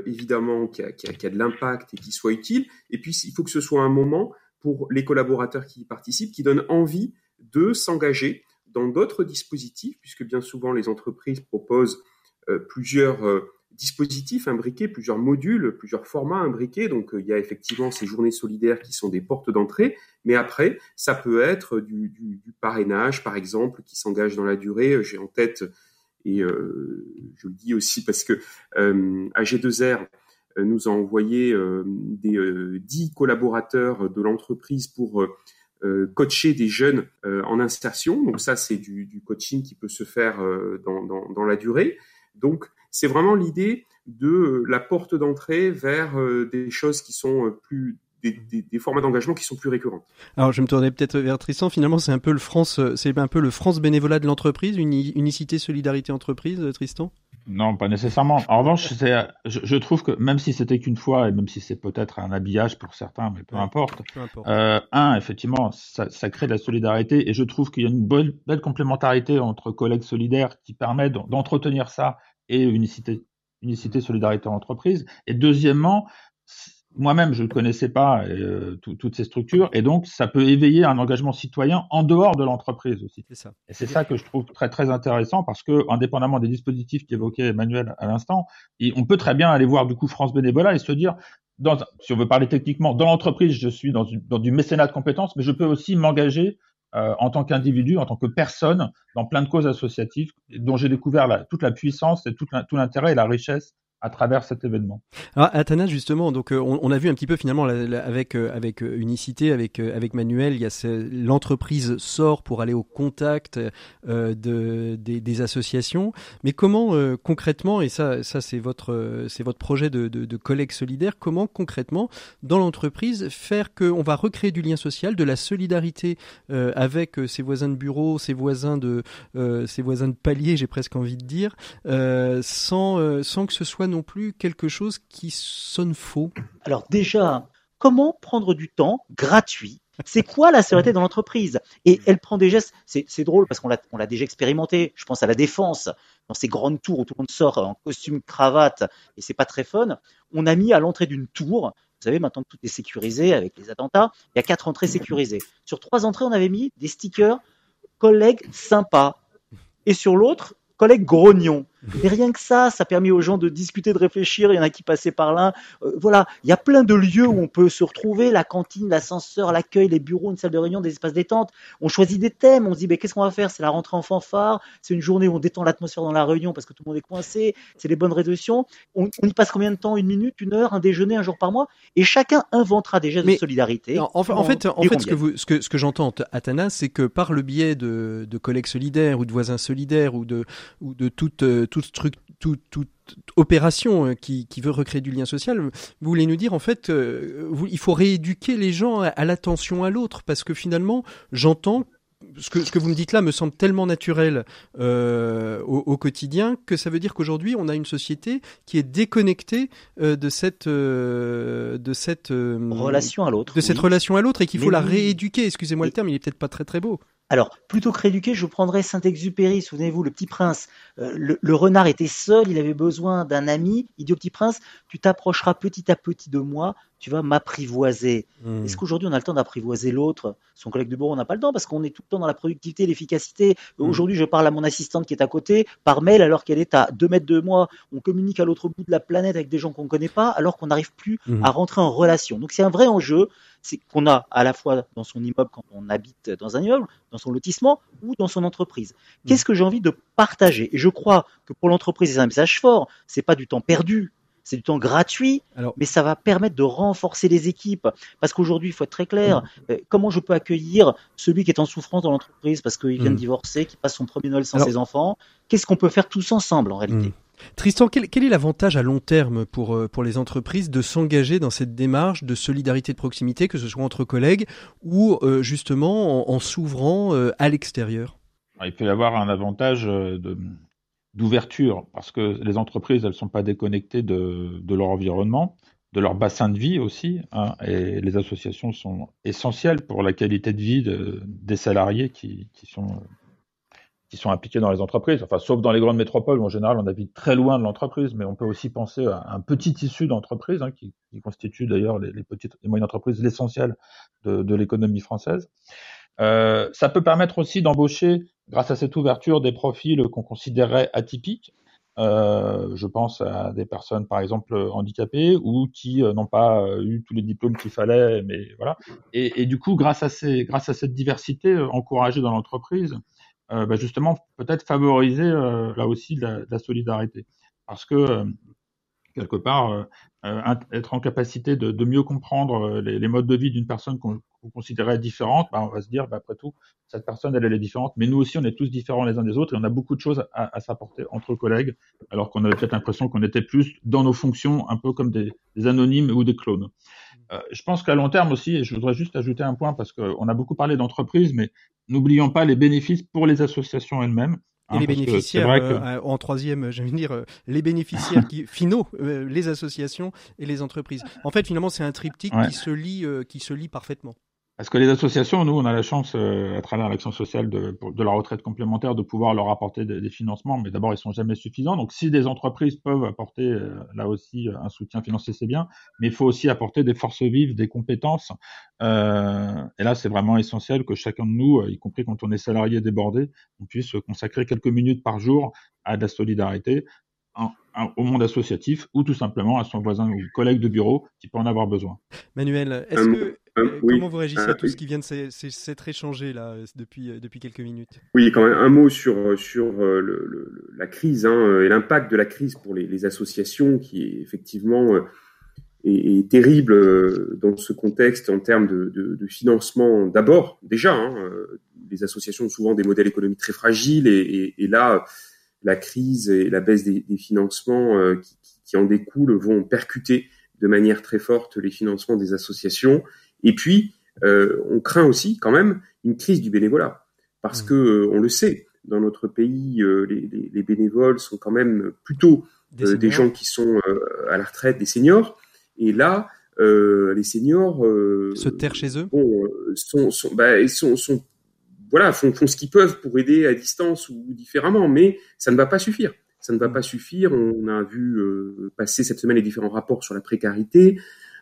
évidemment, qui a, qui, a, qui a, de l'impact et qui soit utile. Et puis, il faut que ce soit un moment pour les collaborateurs qui y participent, qui donne envie de s'engager dans d'autres dispositifs, puisque bien souvent les entreprises proposent euh, plusieurs euh, dispositifs imbriqués, plusieurs modules, plusieurs formats imbriqués. Donc, il y a effectivement ces journées solidaires qui sont des portes d'entrée, mais après, ça peut être du, parrainage, par exemple, qui s'engage dans la durée. J'ai en tête, et je le dis aussi parce que AG2R nous a envoyé des dix collaborateurs de l'entreprise pour euh, coacher des jeunes euh, en insertion. Donc ça, c'est du, du, coaching qui peut se faire euh, dans, dans, dans, la durée. Donc c'est vraiment l'idée de la porte d'entrée vers des choses qui sont plus des, des, des, formats d'engagement qui sont plus récurrents. Alors, je me tournais peut-être vers Tristan. Finalement, c'est un peu le France, c'est un peu le France bénévolat de l'entreprise, unicité solidarité entreprise, Tristan? Non, pas nécessairement. En revanche, je, je, trouve que même si c'était qu'une fois, et même si c'est peut-être un habillage pour certains, mais peu importe, peu importe. Euh, un, effectivement, ça, ça, crée de la solidarité, et je trouve qu'il y a une bonne, belle complémentarité entre collègues solidaires qui permet d'entretenir ça et unicité, unicité solidarité en entreprise. Et deuxièmement, moi-même, je ne connaissais pas euh, toutes ces structures, et donc ça peut éveiller un engagement citoyen en dehors de l'entreprise aussi. C'est ça. Et c'est ça que je trouve très très intéressant parce que, indépendamment des dispositifs qu'évoquait Emmanuel à l'instant, on peut très bien aller voir du coup France Bénévolat et se dire, dans, si on veut parler techniquement, dans l'entreprise, je suis dans, dans, du mécénat de compétences, mais je peux aussi m'engager euh, en tant qu'individu, en tant que personne, dans plein de causes associatives dont j'ai découvert la, toute la puissance et tout l'intérêt et la richesse à travers cet événement. Alors Athanas justement, donc euh, on, on, a vu un petit peu finalement avec euh, avec euh, Unicité, avec avec Manuel, il y a l'entreprise sort pour aller au contact de des, des, associations, mais comment concrètement et ça ça c'est votre c'est votre projet de, de, de collègues solidaires, comment concrètement dans l'entreprise faire que on va recréer du lien social, de la solidarité avec ses voisins de bureau, ses voisins de ses voisins de palier, j'ai presque envie de dire, sans sans que ce soit non plus quelque chose qui sonne faux Alors déjà, comment prendre du temps gratuit? C'est quoi la sécurité dans l'entreprise? Et elle prend des gestes, c'est drôle parce qu'on l'a déjà expérimenté, je pense à la défense, dans ces grandes tours où tout le monde sort en costume, cravate, et c'est pas très fun, on a mis à l'entrée d'une tour, vous savez, maintenant tout est sécurisé avec les attentats, il y a quatre entrées sécurisées. Sur trois entrées, on avait mis des stickers collègues sympas. Et sur l'autre, collègues grognons. Et rien que ça, ça permet aux gens de discuter, de réfléchir. Il y en a qui passaient par là. Euh, voilà, il y a plein de lieux où on peut se retrouver la cantine, l'ascenseur, l'accueil, les bureaux, une salle de réunion, des espaces détente. On choisit des thèmes. On se dit, ben, qu'est-ce qu'on va faire? C'est la rentrée en fanfare. C'est une journée où on détend l'atmosphère dans la réunion parce que tout le monde est coincé. C'est les bonnes résolutions. On, on, y passe combien de temps? Une minute, une heure, un déjeuner, un jour par mois? Et chacun inventera des gestes de solidarité. En, en, en fait, en fait, ce que, vous, ce que, ce que j'entends, Athanas, c'est que par le biais de, de collègues solidaires ou de voisins solidaires ou de, ou de toute, toute opération euh, qui, veut recréer du lien social, vous voulez nous dire en fait, euh, il faut rééduquer les gens à, l'attention à l'autre, parce que finalement, j'entends ce que, ce que vous me dites là me semble tellement naturel euh, au, quotidien que ça veut dire qu'aujourd'hui on a une société qui est déconnectée de cette de cette relation à l'autre, de cette relation à l'autre et qu'il faut la rééduquer. Excusez-moi le terme, il est peut-être pas très très beau. Alors, plutôt que rééduquer, je prendrais Saint-Exupéry, souvenez-vous, le petit prince. Euh, le, renard était seul, il avait besoin d'un ami. Il dit au petit prince, tu t'approcheras petit à petit de moi, tu vas m'apprivoiser. Hmm. Est-ce qu'aujourd'hui on a le temps d'apprivoiser l'autre? Son collègue de bureau, on n'a pas le temps parce qu'on est tout le temps dans la productivité, l'efficacité. Hmm. Aujourd'hui, je parle à mon assistante qui est à côté par mail alors qu'elle est à deux mètres de moi. On communique à l'autre bout de la planète avec des gens qu'on ne connaît pas alors qu'on n'arrive plus hmm. à rentrer en relation. Donc c'est un vrai enjeu c'est qu'on a à la fois dans son immeuble quand on habite dans un immeuble, dans son lotissement ou dans son entreprise. Qu'est-ce que j'ai envie de partager? Et je crois que pour l'entreprise, c'est un message fort. C'est pas du temps perdu. C'est du temps gratuit, mais ça va permettre de renforcer les équipes. Parce qu'aujourd'hui, il faut être très clair. Euh, comment je peux accueillir celui qui est en souffrance dans l'entreprise parce qu'il vient de mm. divorcer, qui passe son premier Noël sans ses enfants? Qu'est-ce qu'on peut faire tous ensemble en réalité? Mm. Tristan, quel, est l'avantage à long terme pour, euh, pour les entreprises de s'engager dans cette démarche de solidarité de proximité, que ce soit entre collègues ou euh, justement en, s'ouvrant euh, à l'extérieur? Il peut y avoir un avantage d'ouverture parce que les entreprises, elles ne sont pas déconnectées de, leur environnement, de leur bassin de vie aussi, hein, et les associations sont essentielles pour la qualité de vie des salariés qui, sont impliqués dans les entreprises, enfin sauf dans les grandes métropoles où en général on habite très loin de l'entreprise, mais on peut aussi penser à un petit tissu d'entreprises hein, qui, qui, constitue d'ailleurs les, petites et moyennes entreprises l'essentiel de l'économie française. Euh, ça peut permettre aussi d'embaucher, grâce à cette ouverture, des profils qu'on considérerait atypiques, je pense à des personnes, par exemple, handicapées ou qui n'ont pas eu tous les diplômes qu'il fallait, mais voilà. Et, du coup, grâce à, ces, grâce à cette diversité encouragée dans l'entreprise, bah, justement, peut-être favoriser là aussi la, la, solidarité. Parce que quelque part, euh, euh, être en capacité de, de mieux comprendre euh, les, les, modes de vie d'une personne qu'on considérait différente, bah, on va se dire, bah, après tout, cette personne, elle, elle est différente, mais nous aussi, on est tous différents les uns des autres et on a beaucoup de choses à, à s'apporter entre collègues, alors qu'on avait peut-être l'impression qu'on était plus dans nos fonctions, un peu comme des, anonymes ou des clones. Euh, je pense qu'à long terme aussi, et je voudrais juste ajouter un point parce qu'on a beaucoup parlé d'entreprise, mais n'oublions pas les bénéfices pour les associations elles-mêmes. Et les bénéficiaires, euh, en troisième, je veux dire, euh, les bénéficiaires qui, finaux, euh, les associations et les entreprises. En fait, finalement, c'est un triptyque qui se lie, qui se lie parfaitement. Parce que les associations, nous, on a la chance, euh, à travers l'action sociale de, la retraite complémentaire, de pouvoir leur apporter des, financements, mais d'abord, ils sont jamais suffisants. Donc, si des entreprises peuvent apporter, euh, là aussi, un soutien financier, c'est bien, mais il faut aussi apporter des forces vives, des compétences. Euh, et là, c'est vraiment essentiel que chacun de nous, y compris quand on est salarié débordé, on puisse consacrer quelques minutes par jour à de la solidarité, au monde associatif ou tout simplement à son voisin ou collègue de bureau qui peut en avoir besoin. Manuel, est-ce que euh, comment vous réagissez à tout ce qui vient de s'être échangé là depuis depuis quelques minutes? Oui, quand même un mot sur sur euh, le, la crise hein, et l'impact de la crise pour les, les associations qui est effectivement euh, est, est, terrible dans ce contexte en termes de, de, de financement d'abord déjà. Hein, les associations ont souvent des modèles économiques très fragiles et, et, et là la crise et la baisse des, des financements euh, qui, qui, en découlent vont percuter de manière très forte les financements des associations. Et puis, euh, on craint aussi quand même une crise du bénévolat, parce mmh. que euh, on le sait, dans notre pays, les, les, les, bénévoles sont quand même plutôt des, des gens qui sont à la retraite, des seniors. Et là, les seniors se terrent chez eux. Bon, sont, sont, bah, sont, sont voilà, font, font ce qu'ils peuvent pour aider à distance ou différemment, mais ça ne va pas suffire. Ça ne va pas suffire. On a vu euh, passer cette semaine les différents rapports sur la précarité,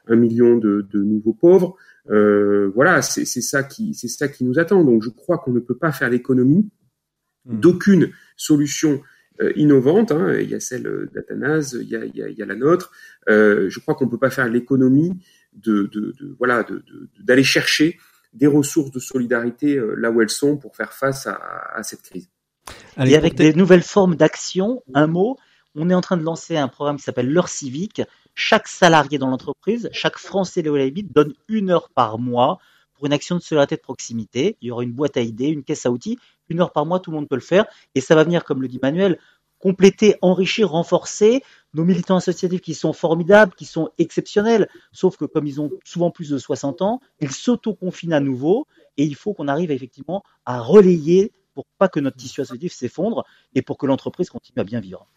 un million de, de nouveaux pauvres. Euh, voilà, c'est ça qui c'est ça qui nous attend. Donc je crois qu'on ne peut pas faire l'économie mmh. d'aucune solution euh, innovante. Hein. Il y a celle d'Athanase, il, il, il, y a la nôtre. Euh, je crois qu'on ne peut pas faire l'économie de, de, de, voilà d'aller chercher des ressources de solidarité euh, là où elles sont pour faire face à, à cette crise. et avec des nouvelles formes d'action, un mot, on est en train de lancer un programme qui s'appelle L'heure civique. Chaque salarié dans l'entreprise, chaque Français de la donne une heure par mois pour une action de solidarité de proximité. Il y aura une boîte à idées, une caisse à outils. Une heure par mois, tout le monde peut le faire. Et ça va venir, comme le dit Manuel, compléter, enrichir, renforcer nos militants associatifs qui sont formidables, qui sont exceptionnels, sauf que comme ils ont souvent plus de 60 ans, ils s'auto-confinent à nouveau et il faut qu'on arrive effectivement à relayer pour pas que notre tissu associatif s'effondre et pour que l'entreprise continue à bien vivre.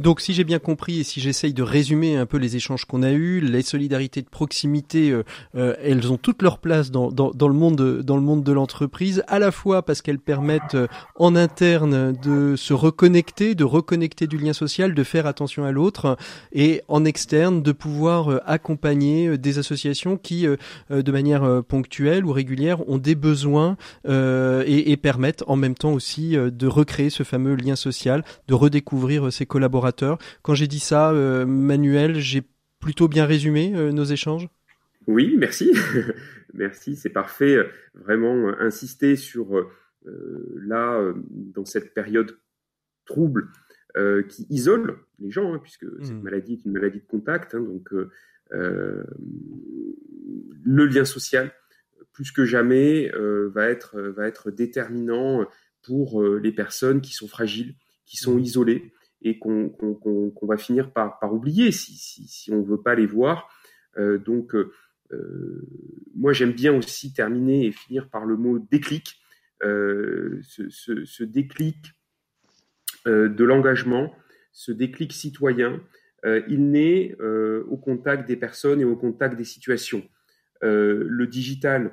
Donc si j'ai bien compris et si j'essaye de résumer un peu les échanges qu'on a eus, les solidarités de proximité, euh, euh, elles ont toute leur place dans, le monde dans le monde de l'entreprise, à la fois parce qu'elles permettent euh, en interne de se reconnecter, de reconnecter du lien social, de faire attention à l'autre, et en externe de pouvoir accompagner des associations qui, de manière ponctuelle ou régulière, ont des besoins et permettent en même temps aussi euh, de recréer ce fameux lien social, de redécouvrir euh, ses collaborateurs. Quand j'ai dit ça, euh, Manuel, j'ai plutôt bien résumé nos échanges? Oui, merci. merci, c'est parfait. Vraiment insister sur là, dans cette période trouble qui isole les gens, hein, puisque cette mmh. maladie est une maladie de contact. Hein, donc, le lien social, plus que jamais, va, être, va être déterminant pour euh, les personnes qui sont fragiles, qui sont mmh. isolées et qu'on va finir par, par oublier si, si, si on ne veut pas les voir. Euh, donc, euh, moi, j'aime bien aussi terminer et finir par le mot déclic. Ce, ce, ce, déclic de l'engagement, ce déclic citoyen, il naît au contact des personnes et au contact des situations. le digital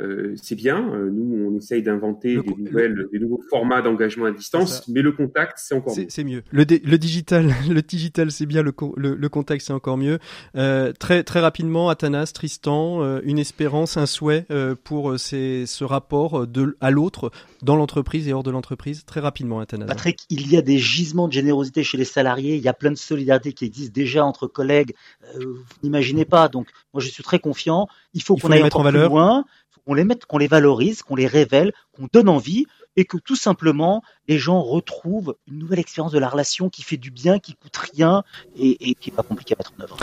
euh, c'est bien. Euh, nous, on essaye d'inventer des, nouvelles, des nouveaux formats d'engagement à distance, mais le contact, c'est encore mieux. C'est mieux. Le, le digital, le digital, c'est bien. Le, le, le contact, c'est encore mieux. Euh, très très rapidement, Athanas, Tristan, euh, une espérance, un souhait euh, pour ces, ce rapport de à l'autre dans l'entreprise et hors de l'entreprise? Très rapidement, Athanas. Patrick, il y a des gisements de générosité chez les salariés. Il y a plein de solidarité qui existe déjà entre collègues. vous n'imaginez pas. Donc, moi, je suis très confiant. Il faut qu'on aille mettre en valeur. Plus loin qu'on les mette, qu'on les valorise, qu'on les révèle, qu'on donne envie et que tout simplement les gens retrouvent une nouvelle expérience de la relation qui fait du bien, qui coûte rien et, et qui est pas compliqué à mettre en œuvre.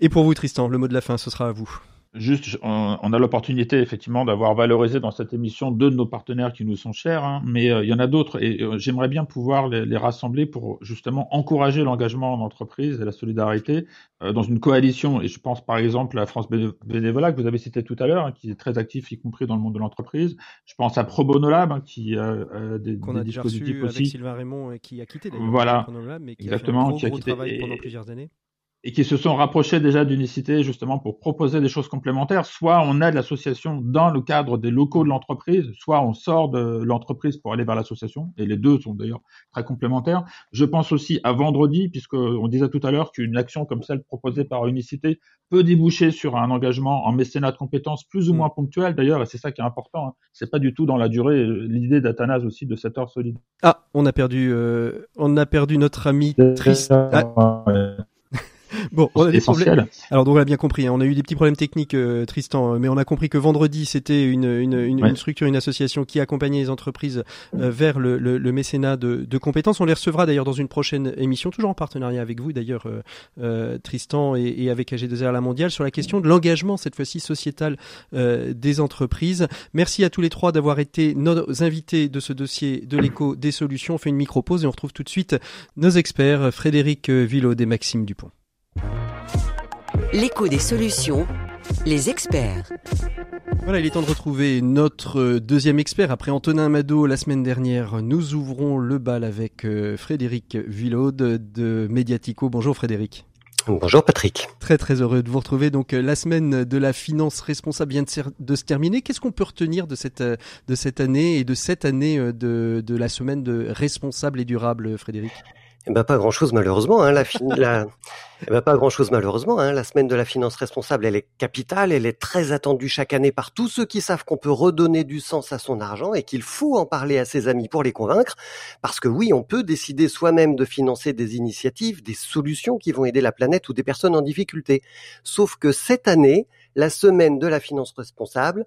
Et pour vous, Tristan, le mot de la fin, ce sera à vous. Juste, on, a l'opportunité effectivement d'avoir valorisé dans cette émission deux de nos partenaires qui nous sont chers, hein, mais euh, il y en a d'autres et euh, j'aimerais bien pouvoir les, rassembler pour justement encourager l'engagement en entreprise et la solidarité euh, dans une coalition. Et je pense par exemple à France Bénévolat que vous avez cité tout à l'heure, hein, qui est très actif y compris dans le monde de l'entreprise. Je pense à Pro Bono Lab hein, qui a des, qu'on a déjà reçu aussi. avec Sylvain Raymond et qui a quitté d'ailleurs voilà, mais qui exactement, a fait un gros, qui a gros travail pendant plusieurs années et qui se sont rapprochés déjà d'Unicité justement pour proposer des choses complémentaires. Soit on aide l'association dans le cadre des locaux de l'entreprise, soit on sort de l'entreprise pour aller vers l'association, et les deux sont d'ailleurs très complémentaires. Je pense aussi à vendredi, puisque on disait tout à l'heure qu'une action comme celle proposée par Unicité peut déboucher sur un engagement en mécénat de compétences plus ou mm. moins ponctuel d'ailleurs, et c'est ça qui est important. Hein. C'est pas du tout dans la durée. L'idée d'Athanase aussi de cette heure solide. Ah, on a perdu, euh, on a perdu notre ami triste. Ah. Bon, on a des problèmes. Alors donc on a bien compris, hein. on a eu des petits problèmes techniques, euh, Tristan, mais on a compris que vendredi c'était une, une, une, une, structure, une association qui accompagnait les entreprises euh, vers le, le, le mécénat de, de, compétences. On les recevra d'ailleurs dans une prochaine émission, toujours en partenariat avec vous d'ailleurs, euh, euh Tristan, et, et, avec AG2R La Mondiale, sur la question de l'engagement cette fois-ci sociétal des entreprises. Merci à tous les trois d'avoir été nos invités de ce dossier de l'écho des solutions. On fait une micro-pause et on retrouve tout de suite nos experts, Frédéric Villot et Maxime Dupont. L'écho des solutions, les experts. Voilà, il est temps de retrouver notre deuxième expert. Après Antonin Amado la semaine dernière, nous ouvrons le bal avec euh, Frédéric Villaude de Mediatico. Bonjour Frédéric. Bonjour Patrick. Très très heureux de vous retrouver. Donc euh, la semaine de la finance responsable vient de, se terminer. Qu'est-ce qu'on peut retenir de cette, euh, de cette année et de cette année de, de la semaine de responsable et durable, Frédéric? Eh ben pas grand chose malheureusement. Hein, la, la... Eh ben pas grand chose malheureusement. Hein, la semaine de la finance responsable, elle est capitale, elle est très attendue chaque année par tous ceux qui savent qu'on peut redonner du sens à son argent et qu'il faut en parler à ses amis pour les convaincre. Parce que oui, on peut décider soi-même de financer des initiatives, des solutions qui vont aider la planète ou des personnes en difficulté. Sauf que cette année, la semaine de la finance responsable,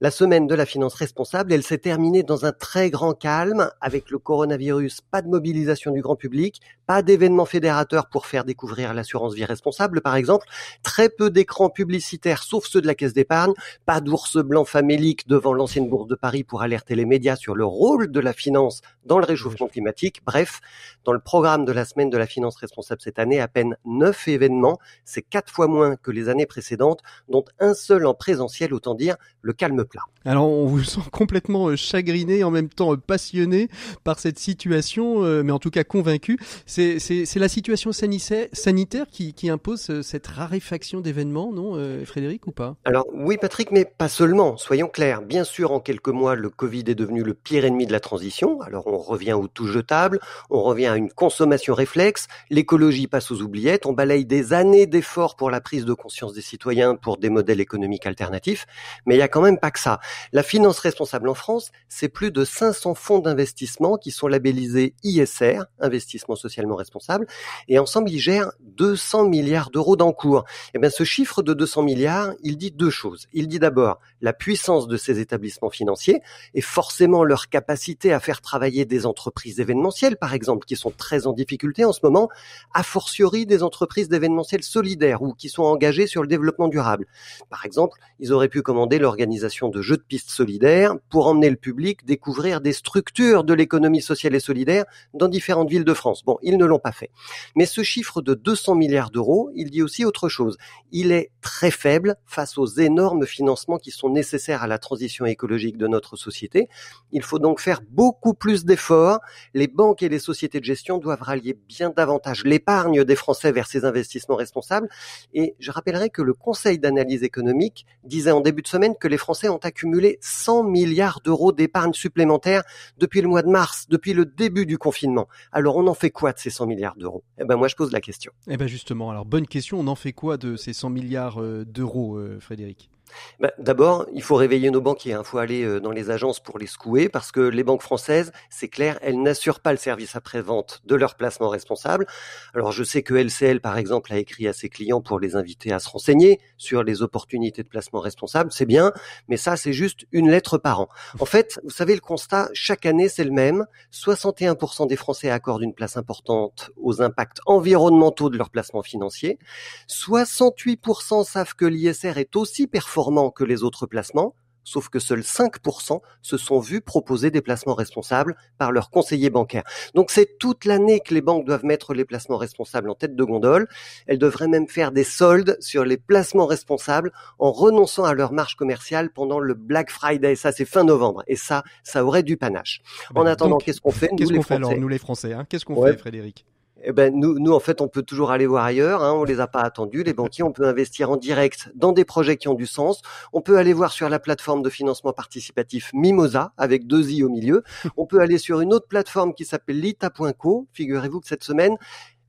la semaine de la finance responsable, elle s'est terminée dans un très grand calme avec le coronavirus, pas de mobilisation du grand public, pas d'événements fédérateurs pour faire découvrir l'assurance vie responsable par exemple, très peu d'écrans publicitaires sauf ceux de la caisse d'épargne, pas d'ours blanc famélique devant l'ancienne bourse de Paris pour alerter les médias sur le rôle de la finance dans le réchauffement climatique. Bref, dans le programme de la semaine de la finance responsable cette année, à peine neuf événements, c'est quatre fois moins que les années précédentes, dont un seul en présentiel, autant dire le calme alors on vous sent complètement euh, chagriné, en même temps euh, passionné par cette situation, euh, mais en tout cas convaincu. C'est la situation sanitaire qui, qui impose cette raréfaction d'événements, non Frédéric, ou pas? Alors oui Patrick, mais pas seulement, soyons clairs. Bien sûr, en quelques mois, le Covid est devenu le pire ennemi de la transition. Alors on revient au tout jetable, on revient à une consommation réflexe, l'écologie passe aux oubliettes, on balaye des années d'efforts pour la prise de conscience des citoyens pour des modèles économiques alternatifs, mais il y a quand même pas que ça. La finance responsable en France, c'est plus de 500 fonds d'investissement qui sont labellisés ISR, investissement socialement responsable, et ensemble ils gèrent 200 milliards d'euros d'encours. Et eh bien ce chiffre de 200 milliards, il dit deux choses. Il dit d'abord la puissance de ces établissements financiers et forcément leur capacité à faire travailler des entreprises événementielles, par exemple, qui sont très en difficulté en ce moment, a fortiori des entreprises d'événementiel solidaires ou qui sont engagées sur le développement durable. Par exemple, ils auraient pu commander l'organisation de jeux de pistes solidaires pour emmener le public découvrir des structures de l'économie sociale et solidaire dans différentes villes de France. Bon, ils ne l'ont pas fait. Mais ce chiffre de 200 milliards d'euros, il dit aussi autre chose. Il est très faible face aux énormes financements qui sont nécessaires à la transition écologique de notre société. Il faut donc faire beaucoup plus d'efforts. Les banques et les sociétés de gestion doivent rallier bien davantage l'épargne des Français vers ces investissements responsables. Et je rappellerai que le Conseil d'analyse économique disait en début de semaine que les Français ont accumulé 100 milliards d'euros d'épargne supplémentaire depuis le mois de mars, depuis le début du confinement. Alors on en fait quoi de ces 100 milliards d'euros? Eh ben moi je pose la question. Eh ben justement, alors bonne question, on en fait quoi de ces 100 milliards euh, d'euros, euh, Frédéric? Bah, D'abord, il faut réveiller nos banquiers. Il hein. faut aller euh, dans les agences pour les secouer parce que les banques françaises, c'est clair, elles n'assurent pas le service après-vente de leurs placements responsables. Alors, je sais que LCL, par exemple, a écrit à ses clients pour les inviter à se renseigner sur les opportunités de placement responsable. C'est bien, mais ça, c'est juste une lettre par an. En fait, vous savez, le constat, chaque année, c'est le même. 61% des Français accordent une place importante aux impacts environnementaux de leurs placements financiers. 68% savent que l'ISR est aussi performant que les autres placements, sauf que seuls 5% se sont vus proposer des placements responsables par leurs conseillers bancaires. Donc c'est toute l'année que les banques doivent mettre les placements responsables en tête de gondole. Elles devraient même faire des soldes sur les placements responsables en renonçant à leur marge commerciale pendant le Black Friday. Ça, c'est fin novembre. Et ça, ça aurait du panache. en attendant, qu'est-ce qu'on fait Qu'est-ce qu'on fait alors, nous les Français hein? Qu'est-ce qu'on fait, Frédéric? Eh ben nous, nous en fait, on peut toujours aller voir ailleurs. Hein, on les a pas attendus. Les banquiers, on peut investir en direct dans des projets qui ont du sens. On peut aller voir sur la plateforme de financement participatif Mimosa avec deux i au milieu. On peut aller sur une autre plateforme qui s'appelle lita.co. Figurez-vous que cette semaine,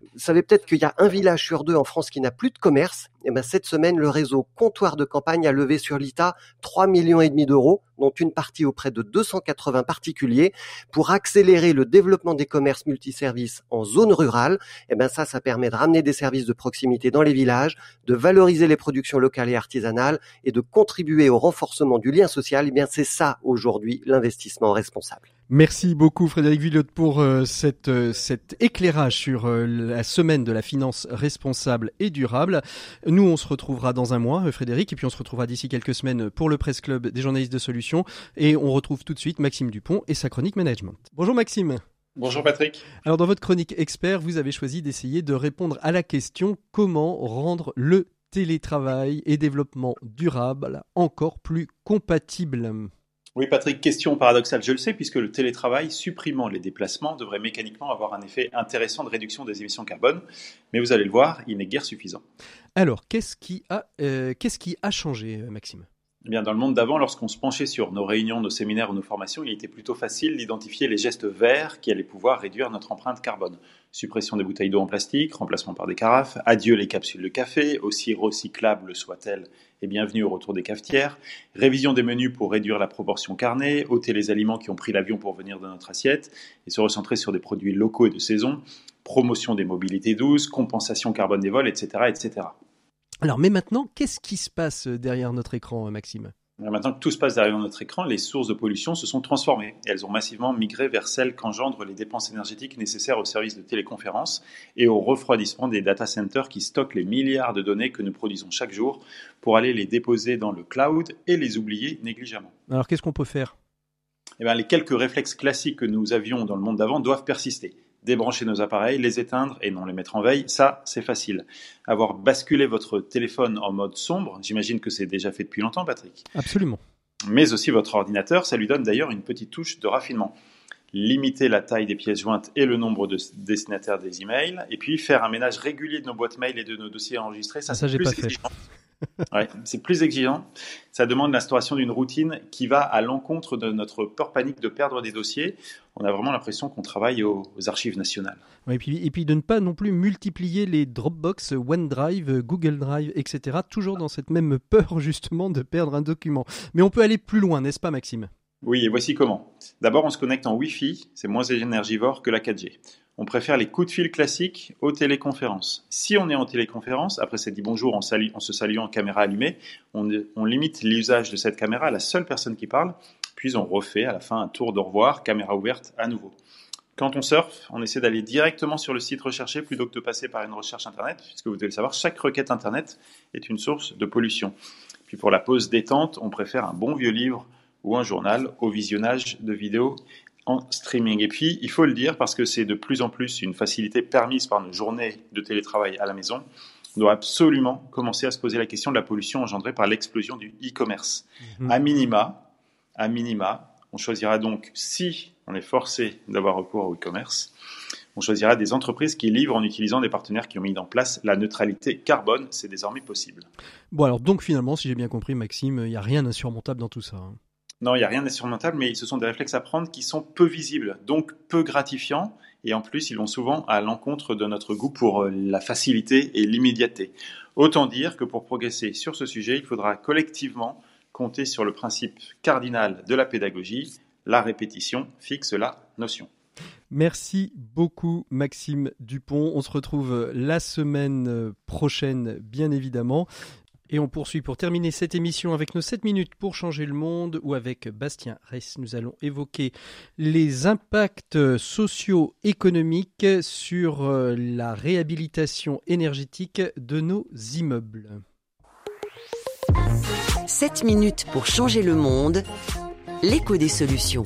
vous savez peut-être qu'il y a un village sur deux en France qui n'a plus de commerce. Et eh ben cette semaine, le réseau Comptoir de campagne a levé sur l'ITA 3 millions et demi d'euros, dont une partie auprès de 280 particuliers, pour accélérer le développement des commerces multiservices en zone rurale. Et eh ben ça, ça permet de ramener des services de proximité dans les villages, de valoriser les productions locales et artisanales et de contribuer au renforcement du lien social. Et eh bien c'est ça aujourd'hui l'investissement responsable. Merci beaucoup Frédéric Villotte pour euh, cette, euh, cet éclairage sur euh, la semaine de la finance responsable et durable. Nous, on se retrouvera dans un mois, Frédéric, et puis on se retrouvera d'ici quelques semaines pour le Presse Club des journalistes de solutions. Et on retrouve tout de suite Maxime Dupont et sa chronique management. Bonjour Maxime. Bonjour Patrick. Alors dans votre chronique expert, vous avez choisi d'essayer de répondre à la question comment rendre le télétravail et développement durable encore plus compatible? Oui, Patrick, question paradoxale, je le sais, puisque le télétravail, supprimant les déplacements, devrait mécaniquement avoir un effet intéressant de réduction des émissions carbone. Mais vous allez le voir, il n'est guère suffisant. Alors, qu'est-ce qui, a, euh, qu'est-ce qui a changé, euh, Maxime? Eh dans le monde d'avant, lorsqu'on se penchait sur nos réunions, nos séminaires ou nos formations, il était plutôt facile d'identifier les gestes verts qui allaient pouvoir réduire notre empreinte carbone. Suppression des bouteilles d'eau en plastique, remplacement par des carafes, adieu les capsules de café, aussi recyclables soient-elles, et bienvenue au retour des cafetières, révision des menus pour réduire la proportion carnée, ôter les aliments qui ont pris l'avion pour venir dans notre assiette et se recentrer sur des produits locaux et de saison, promotion des mobilités douces, compensation carbone des vols, etc., etc. Alors, mais maintenant, qu'est-ce qui se passe euh, derrière notre écran, euh, Maxime? Maintenant que tout se passe derrière notre écran, les sources de pollution se sont transformées. Et elles ont massivement migré vers celles qu'engendrent les dépenses énergétiques nécessaires aux services de téléconférence et au refroidissement des data centers qui stockent les milliards de données que nous produisons chaque jour pour aller les déposer dans le cloud et les oublier négligemment. Alors qu'est-ce qu'on peut faire? Eh bien, Les quelques réflexes classiques que nous avions dans le monde d'avant doivent persister débrancher nos appareils, les éteindre et non les mettre en veille, ça c'est facile. Avoir basculé votre téléphone en mode sombre, j'imagine que c'est déjà fait depuis longtemps Patrick. Absolument. Mais aussi votre ordinateur, ça lui donne d'ailleurs une petite touche de raffinement. Limiter la taille des pièces jointes et le nombre de destinataires des emails, et puis faire un ménage régulier de nos boîtes mail et de nos dossiers enregistrés, ça, ah, ça j'ai pas fait. c'est plus exigeant. Ça demande l'instauration d'une routine qui va à l'encontre de notre peur panique de perdre des dossiers. On a vraiment l'impression qu'on travaille aux, archives nationales. et puis de ne pas non plus multiplier les Dropbox, OneDrive, Google Drive, etc. Toujours dans cette même peur justement de perdre un document. Mais on peut aller plus loin, n'est-ce pas Maxime? Oui, et voici comment. D'abord, on se connecte en Wi-Fi, c'est moins énergivore que la 4G on préfère les coups de fil classiques aux téléconférences. Si on est en téléconférence, après s'être dit bonjour en, se saluant en caméra allumée, on, limite l'usage de cette caméra à la seule personne qui parle, puis on refait à la fin un tour de revoir, caméra ouverte à nouveau. Quand on surfe, on essaie d'aller directement sur le site recherché plutôt que de passer par une recherche Internet, puisque vous devez le savoir, chaque requête Internet est une source de pollution. Puis pour la pause détente, on préfère un bon vieux livre ou un journal au visionnage de vidéos streaming. Et puis, il faut le dire parce que c'est de plus en plus une facilité permise par nos journées de télétravail à la maison. On doit absolument commencer à se poser la question de la pollution engendrée par l'explosion du e-commerce. Mhm. À minima, à minima, on choisira donc, si on est forcé d'avoir recours au e-commerce. On choisira des entreprises qui livrent en utilisant des partenaires qui ont mis en place la neutralité carbone. C'est désormais possible. Bon alors donc finalement, si j'ai bien compris Maxime, il n'y a rien d'insurmontable dans tout ça. hein. Non, il n'y a rien d'insurmontable, mais ce sont des réflexes à prendre qui sont peu visibles, donc peu gratifiants, et en plus, ils vont souvent à l'encontre de notre goût pour euh, la facilité et l'immédiateté. Autant dire que pour progresser sur ce sujet, il faudra collectivement compter sur le principe cardinal de la pédagogie, la répétition fixe la notion. Merci beaucoup Maxime Dupont. On se retrouve la semaine prochaine, bien évidemment. Et on poursuit pour terminer cette émission avec nos 7 minutes pour changer le monde ou avec Bastien Ress. Nous allons évoquer les impacts socio-économiques sur euh, la réhabilitation énergétique de nos immeubles. 7 minutes pour changer le monde. L'écho des solutions.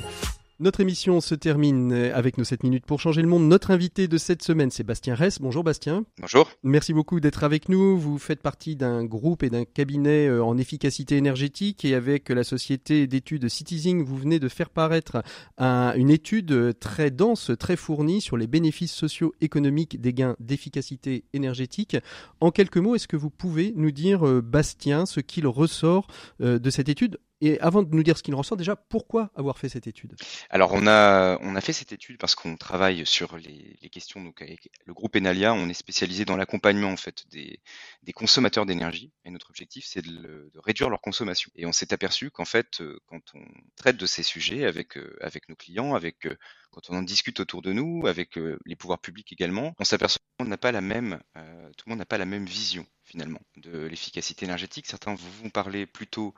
Notre émission se termine avec nos 7 minutes pour changer le monde. Notre invité de cette semaine, c'est Bastien Ress. Bonjour Bastien. Bonjour. Merci beaucoup d'être avec nous. Vous faites partie d'un groupe et d'un cabinet euh, en efficacité énergétique et avec la société d'études Citizing, vous venez de faire paraître un- une étude très dense, très fournie sur les bénéfices socio-économiques des gains d'efficacité énergétique. En quelques mots, est-ce que vous pouvez nous dire, euh, Bastien, ce qu'il ressort euh, de cette étude et avant de nous dire ce qu'il en ressort, déjà, pourquoi avoir fait cette étude? Alors on a on a fait cette étude parce qu'on travaille sur les, les questions donc avec le groupe Enalia, on est spécialisé dans l'accompagnement en fait des, des consommateurs d'énergie et notre objectif c'est de, réduire leur consommation. Et on s'est aperçu qu'en fait euh, quand on traite de ces sujets avec euh, avec nos clients, avec euh, quand on en discute autour de nous, avec les pouvoirs publics également, on s'aperçoit qu'on n'a tout le monde n'a pas la même vision finalement de l'efficacité énergétique. Certains vont parler plutôt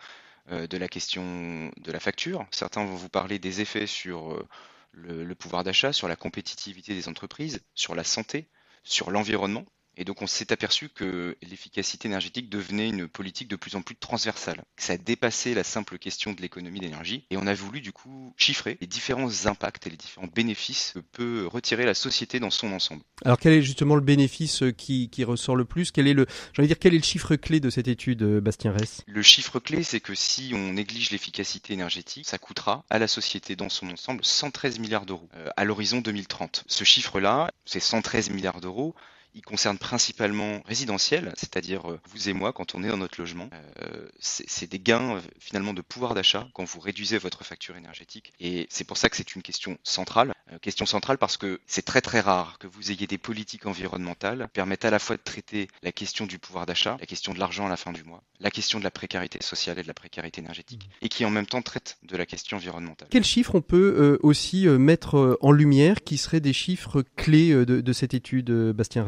de la question de la facture. Certains vont vous parler des effets sur euh, le pouvoir d'achat, sur la compétitivité des entreprises, sur la santé, sur l'environnement. Et donc on s'est aperçu que l'efficacité énergétique devenait une politique de plus en plus transversale, que ça dépassait la simple question de l'économie d'énergie. Et on a voulu du coup chiffrer les différents impacts et les différents bénéfices que peut retirer la société dans son ensemble. Alors quel est justement le bénéfice euh, qui, qui ressort le plus? Quel est le, j'ai envie de dire, quel est le chiffre clé de cette étude, euh, Bastien Ress? Le chiffre clé, c'est que si on néglige l'efficacité énergétique, ça coûtera à la société dans son ensemble 113 milliards d'euros euh, à l'horizon 2030. Ce chiffre-là, ces 113 milliards d'euros, il concerne principalement résidentiel, c'est-à-dire euh, vous et moi quand on est dans notre logement. Euh, c'est des gains euh, finalement de pouvoir d'achat quand vous réduisez votre facture énergétique. Et c'est pour ça que c'est une question centrale. Question centrale parce que c'est très très rare que vous ayez des politiques environnementales qui permettent à la fois de traiter la question du pouvoir d'achat, la question de l'argent à la fin du mois, la question de la précarité sociale et de la précarité énergétique, et qui en même temps traitent de la question environnementale. Quels chiffres on peut aussi mettre en lumière qui seraient des chiffres clés de, cette étude, Bastien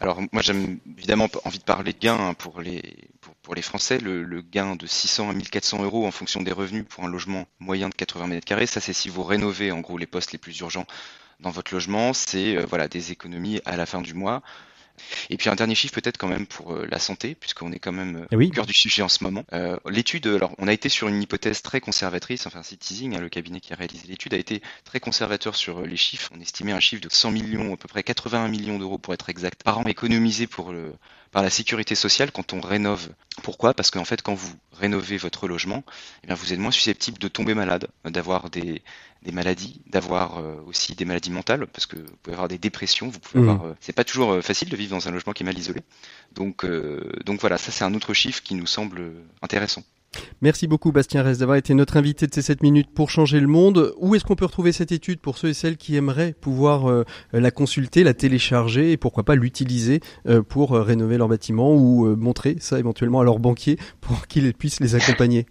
Alors moi j'aime évidemment envie de parler de gains hein, pour les Français. Le, le gain de 600 à 1400 euros en fonction des revenus pour un logement moyen de 80 mètres carrés, ça c'est si vous rénovez en gros les postes les plus urgents dans votre logement, c'est euh, voilà des économies à la fin du mois. Et puis un dernier chiffre peut-être quand même pour euh, la santé, puisqu'on est quand même euh, oui. au cœur du sujet en ce moment. Euh, L'étude, alors on a été sur une hypothèse très conservatrice, enfin Citizing, hein, le cabinet qui a réalisé l'étude, a été très conservateur sur les chiffres. On estimait un chiffre de 100 millions, à peu près 81 millions d'euros pour être exact, par an économisés pour le, par la sécurité sociale quand on rénove. Pourquoi? Parce qu'en fait, quand vous rénovez votre logement, eh bien, vous êtes moins susceptible de tomber malade, d'avoir des, des maladies, d'avoir euh, aussi des maladies mentales, parce que vous pouvez avoir des dépressions, vous pouvez avoir. euh, c'est pas toujours euh, facile de vivre dans un logement qui est mal isolé. Donc, euh, donc voilà, ça c'est un autre chiffre qui nous semble euh, intéressant. Merci beaucoup Bastien Ress d'avoir été notre invité de ces 7 minutes pour changer le monde. Où est-ce qu'on peut retrouver cette étude pour ceux et celles qui aimeraient pouvoir euh, la consulter, la télécharger et pourquoi pas l'utiliser euh, pour euh, rénover leur bâtiment ou euh, montrer ça éventuellement à leur banquier pour qu'il puisse les accompagner?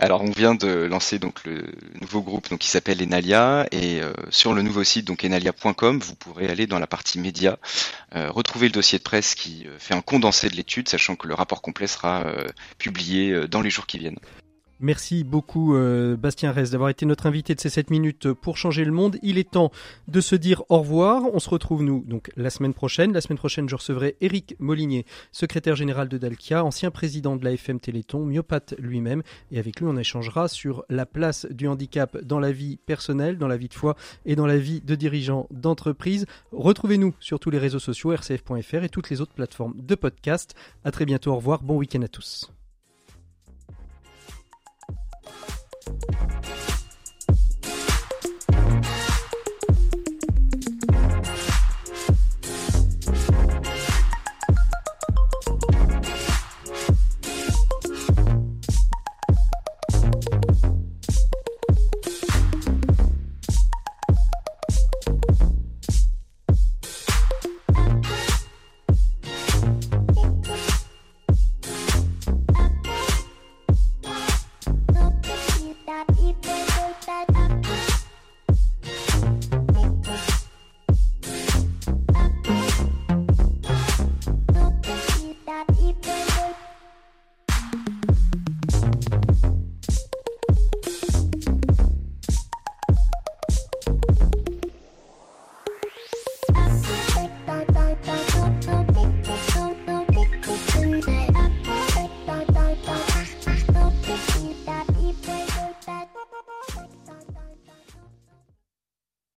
Alors, on vient de lancer donc le nouveau groupe donc qui s'appelle Enalia et euh, sur le nouveau site donc enalia.com, vous pourrez aller dans la partie médias, euh, retrouver le dossier de presse qui euh, fait un condensé de l'étude, sachant que le rapport complet sera publié dans les jours qui viennent. Merci beaucoup euh, Bastien Ress d'avoir été notre invité de ces 7 minutes pour changer le monde. Il est temps de se dire au revoir. On se retrouve nous donc la semaine prochaine. La semaine prochaine, je recevrai Éric Molinier, secrétaire général de Dalkia, ancien président de la FM Téléthon, myopathe lui-même. Et avec lui, on échangera sur la place du handicap dans la vie personnelle, dans la vie de foi et dans la vie de dirigeants d'entreprise. Retrouvez-nous sur tous les réseaux sociaux, rcf.fr et toutes les autres plateformes de podcast. À très bientôt. Au revoir. Bon week-end à tous.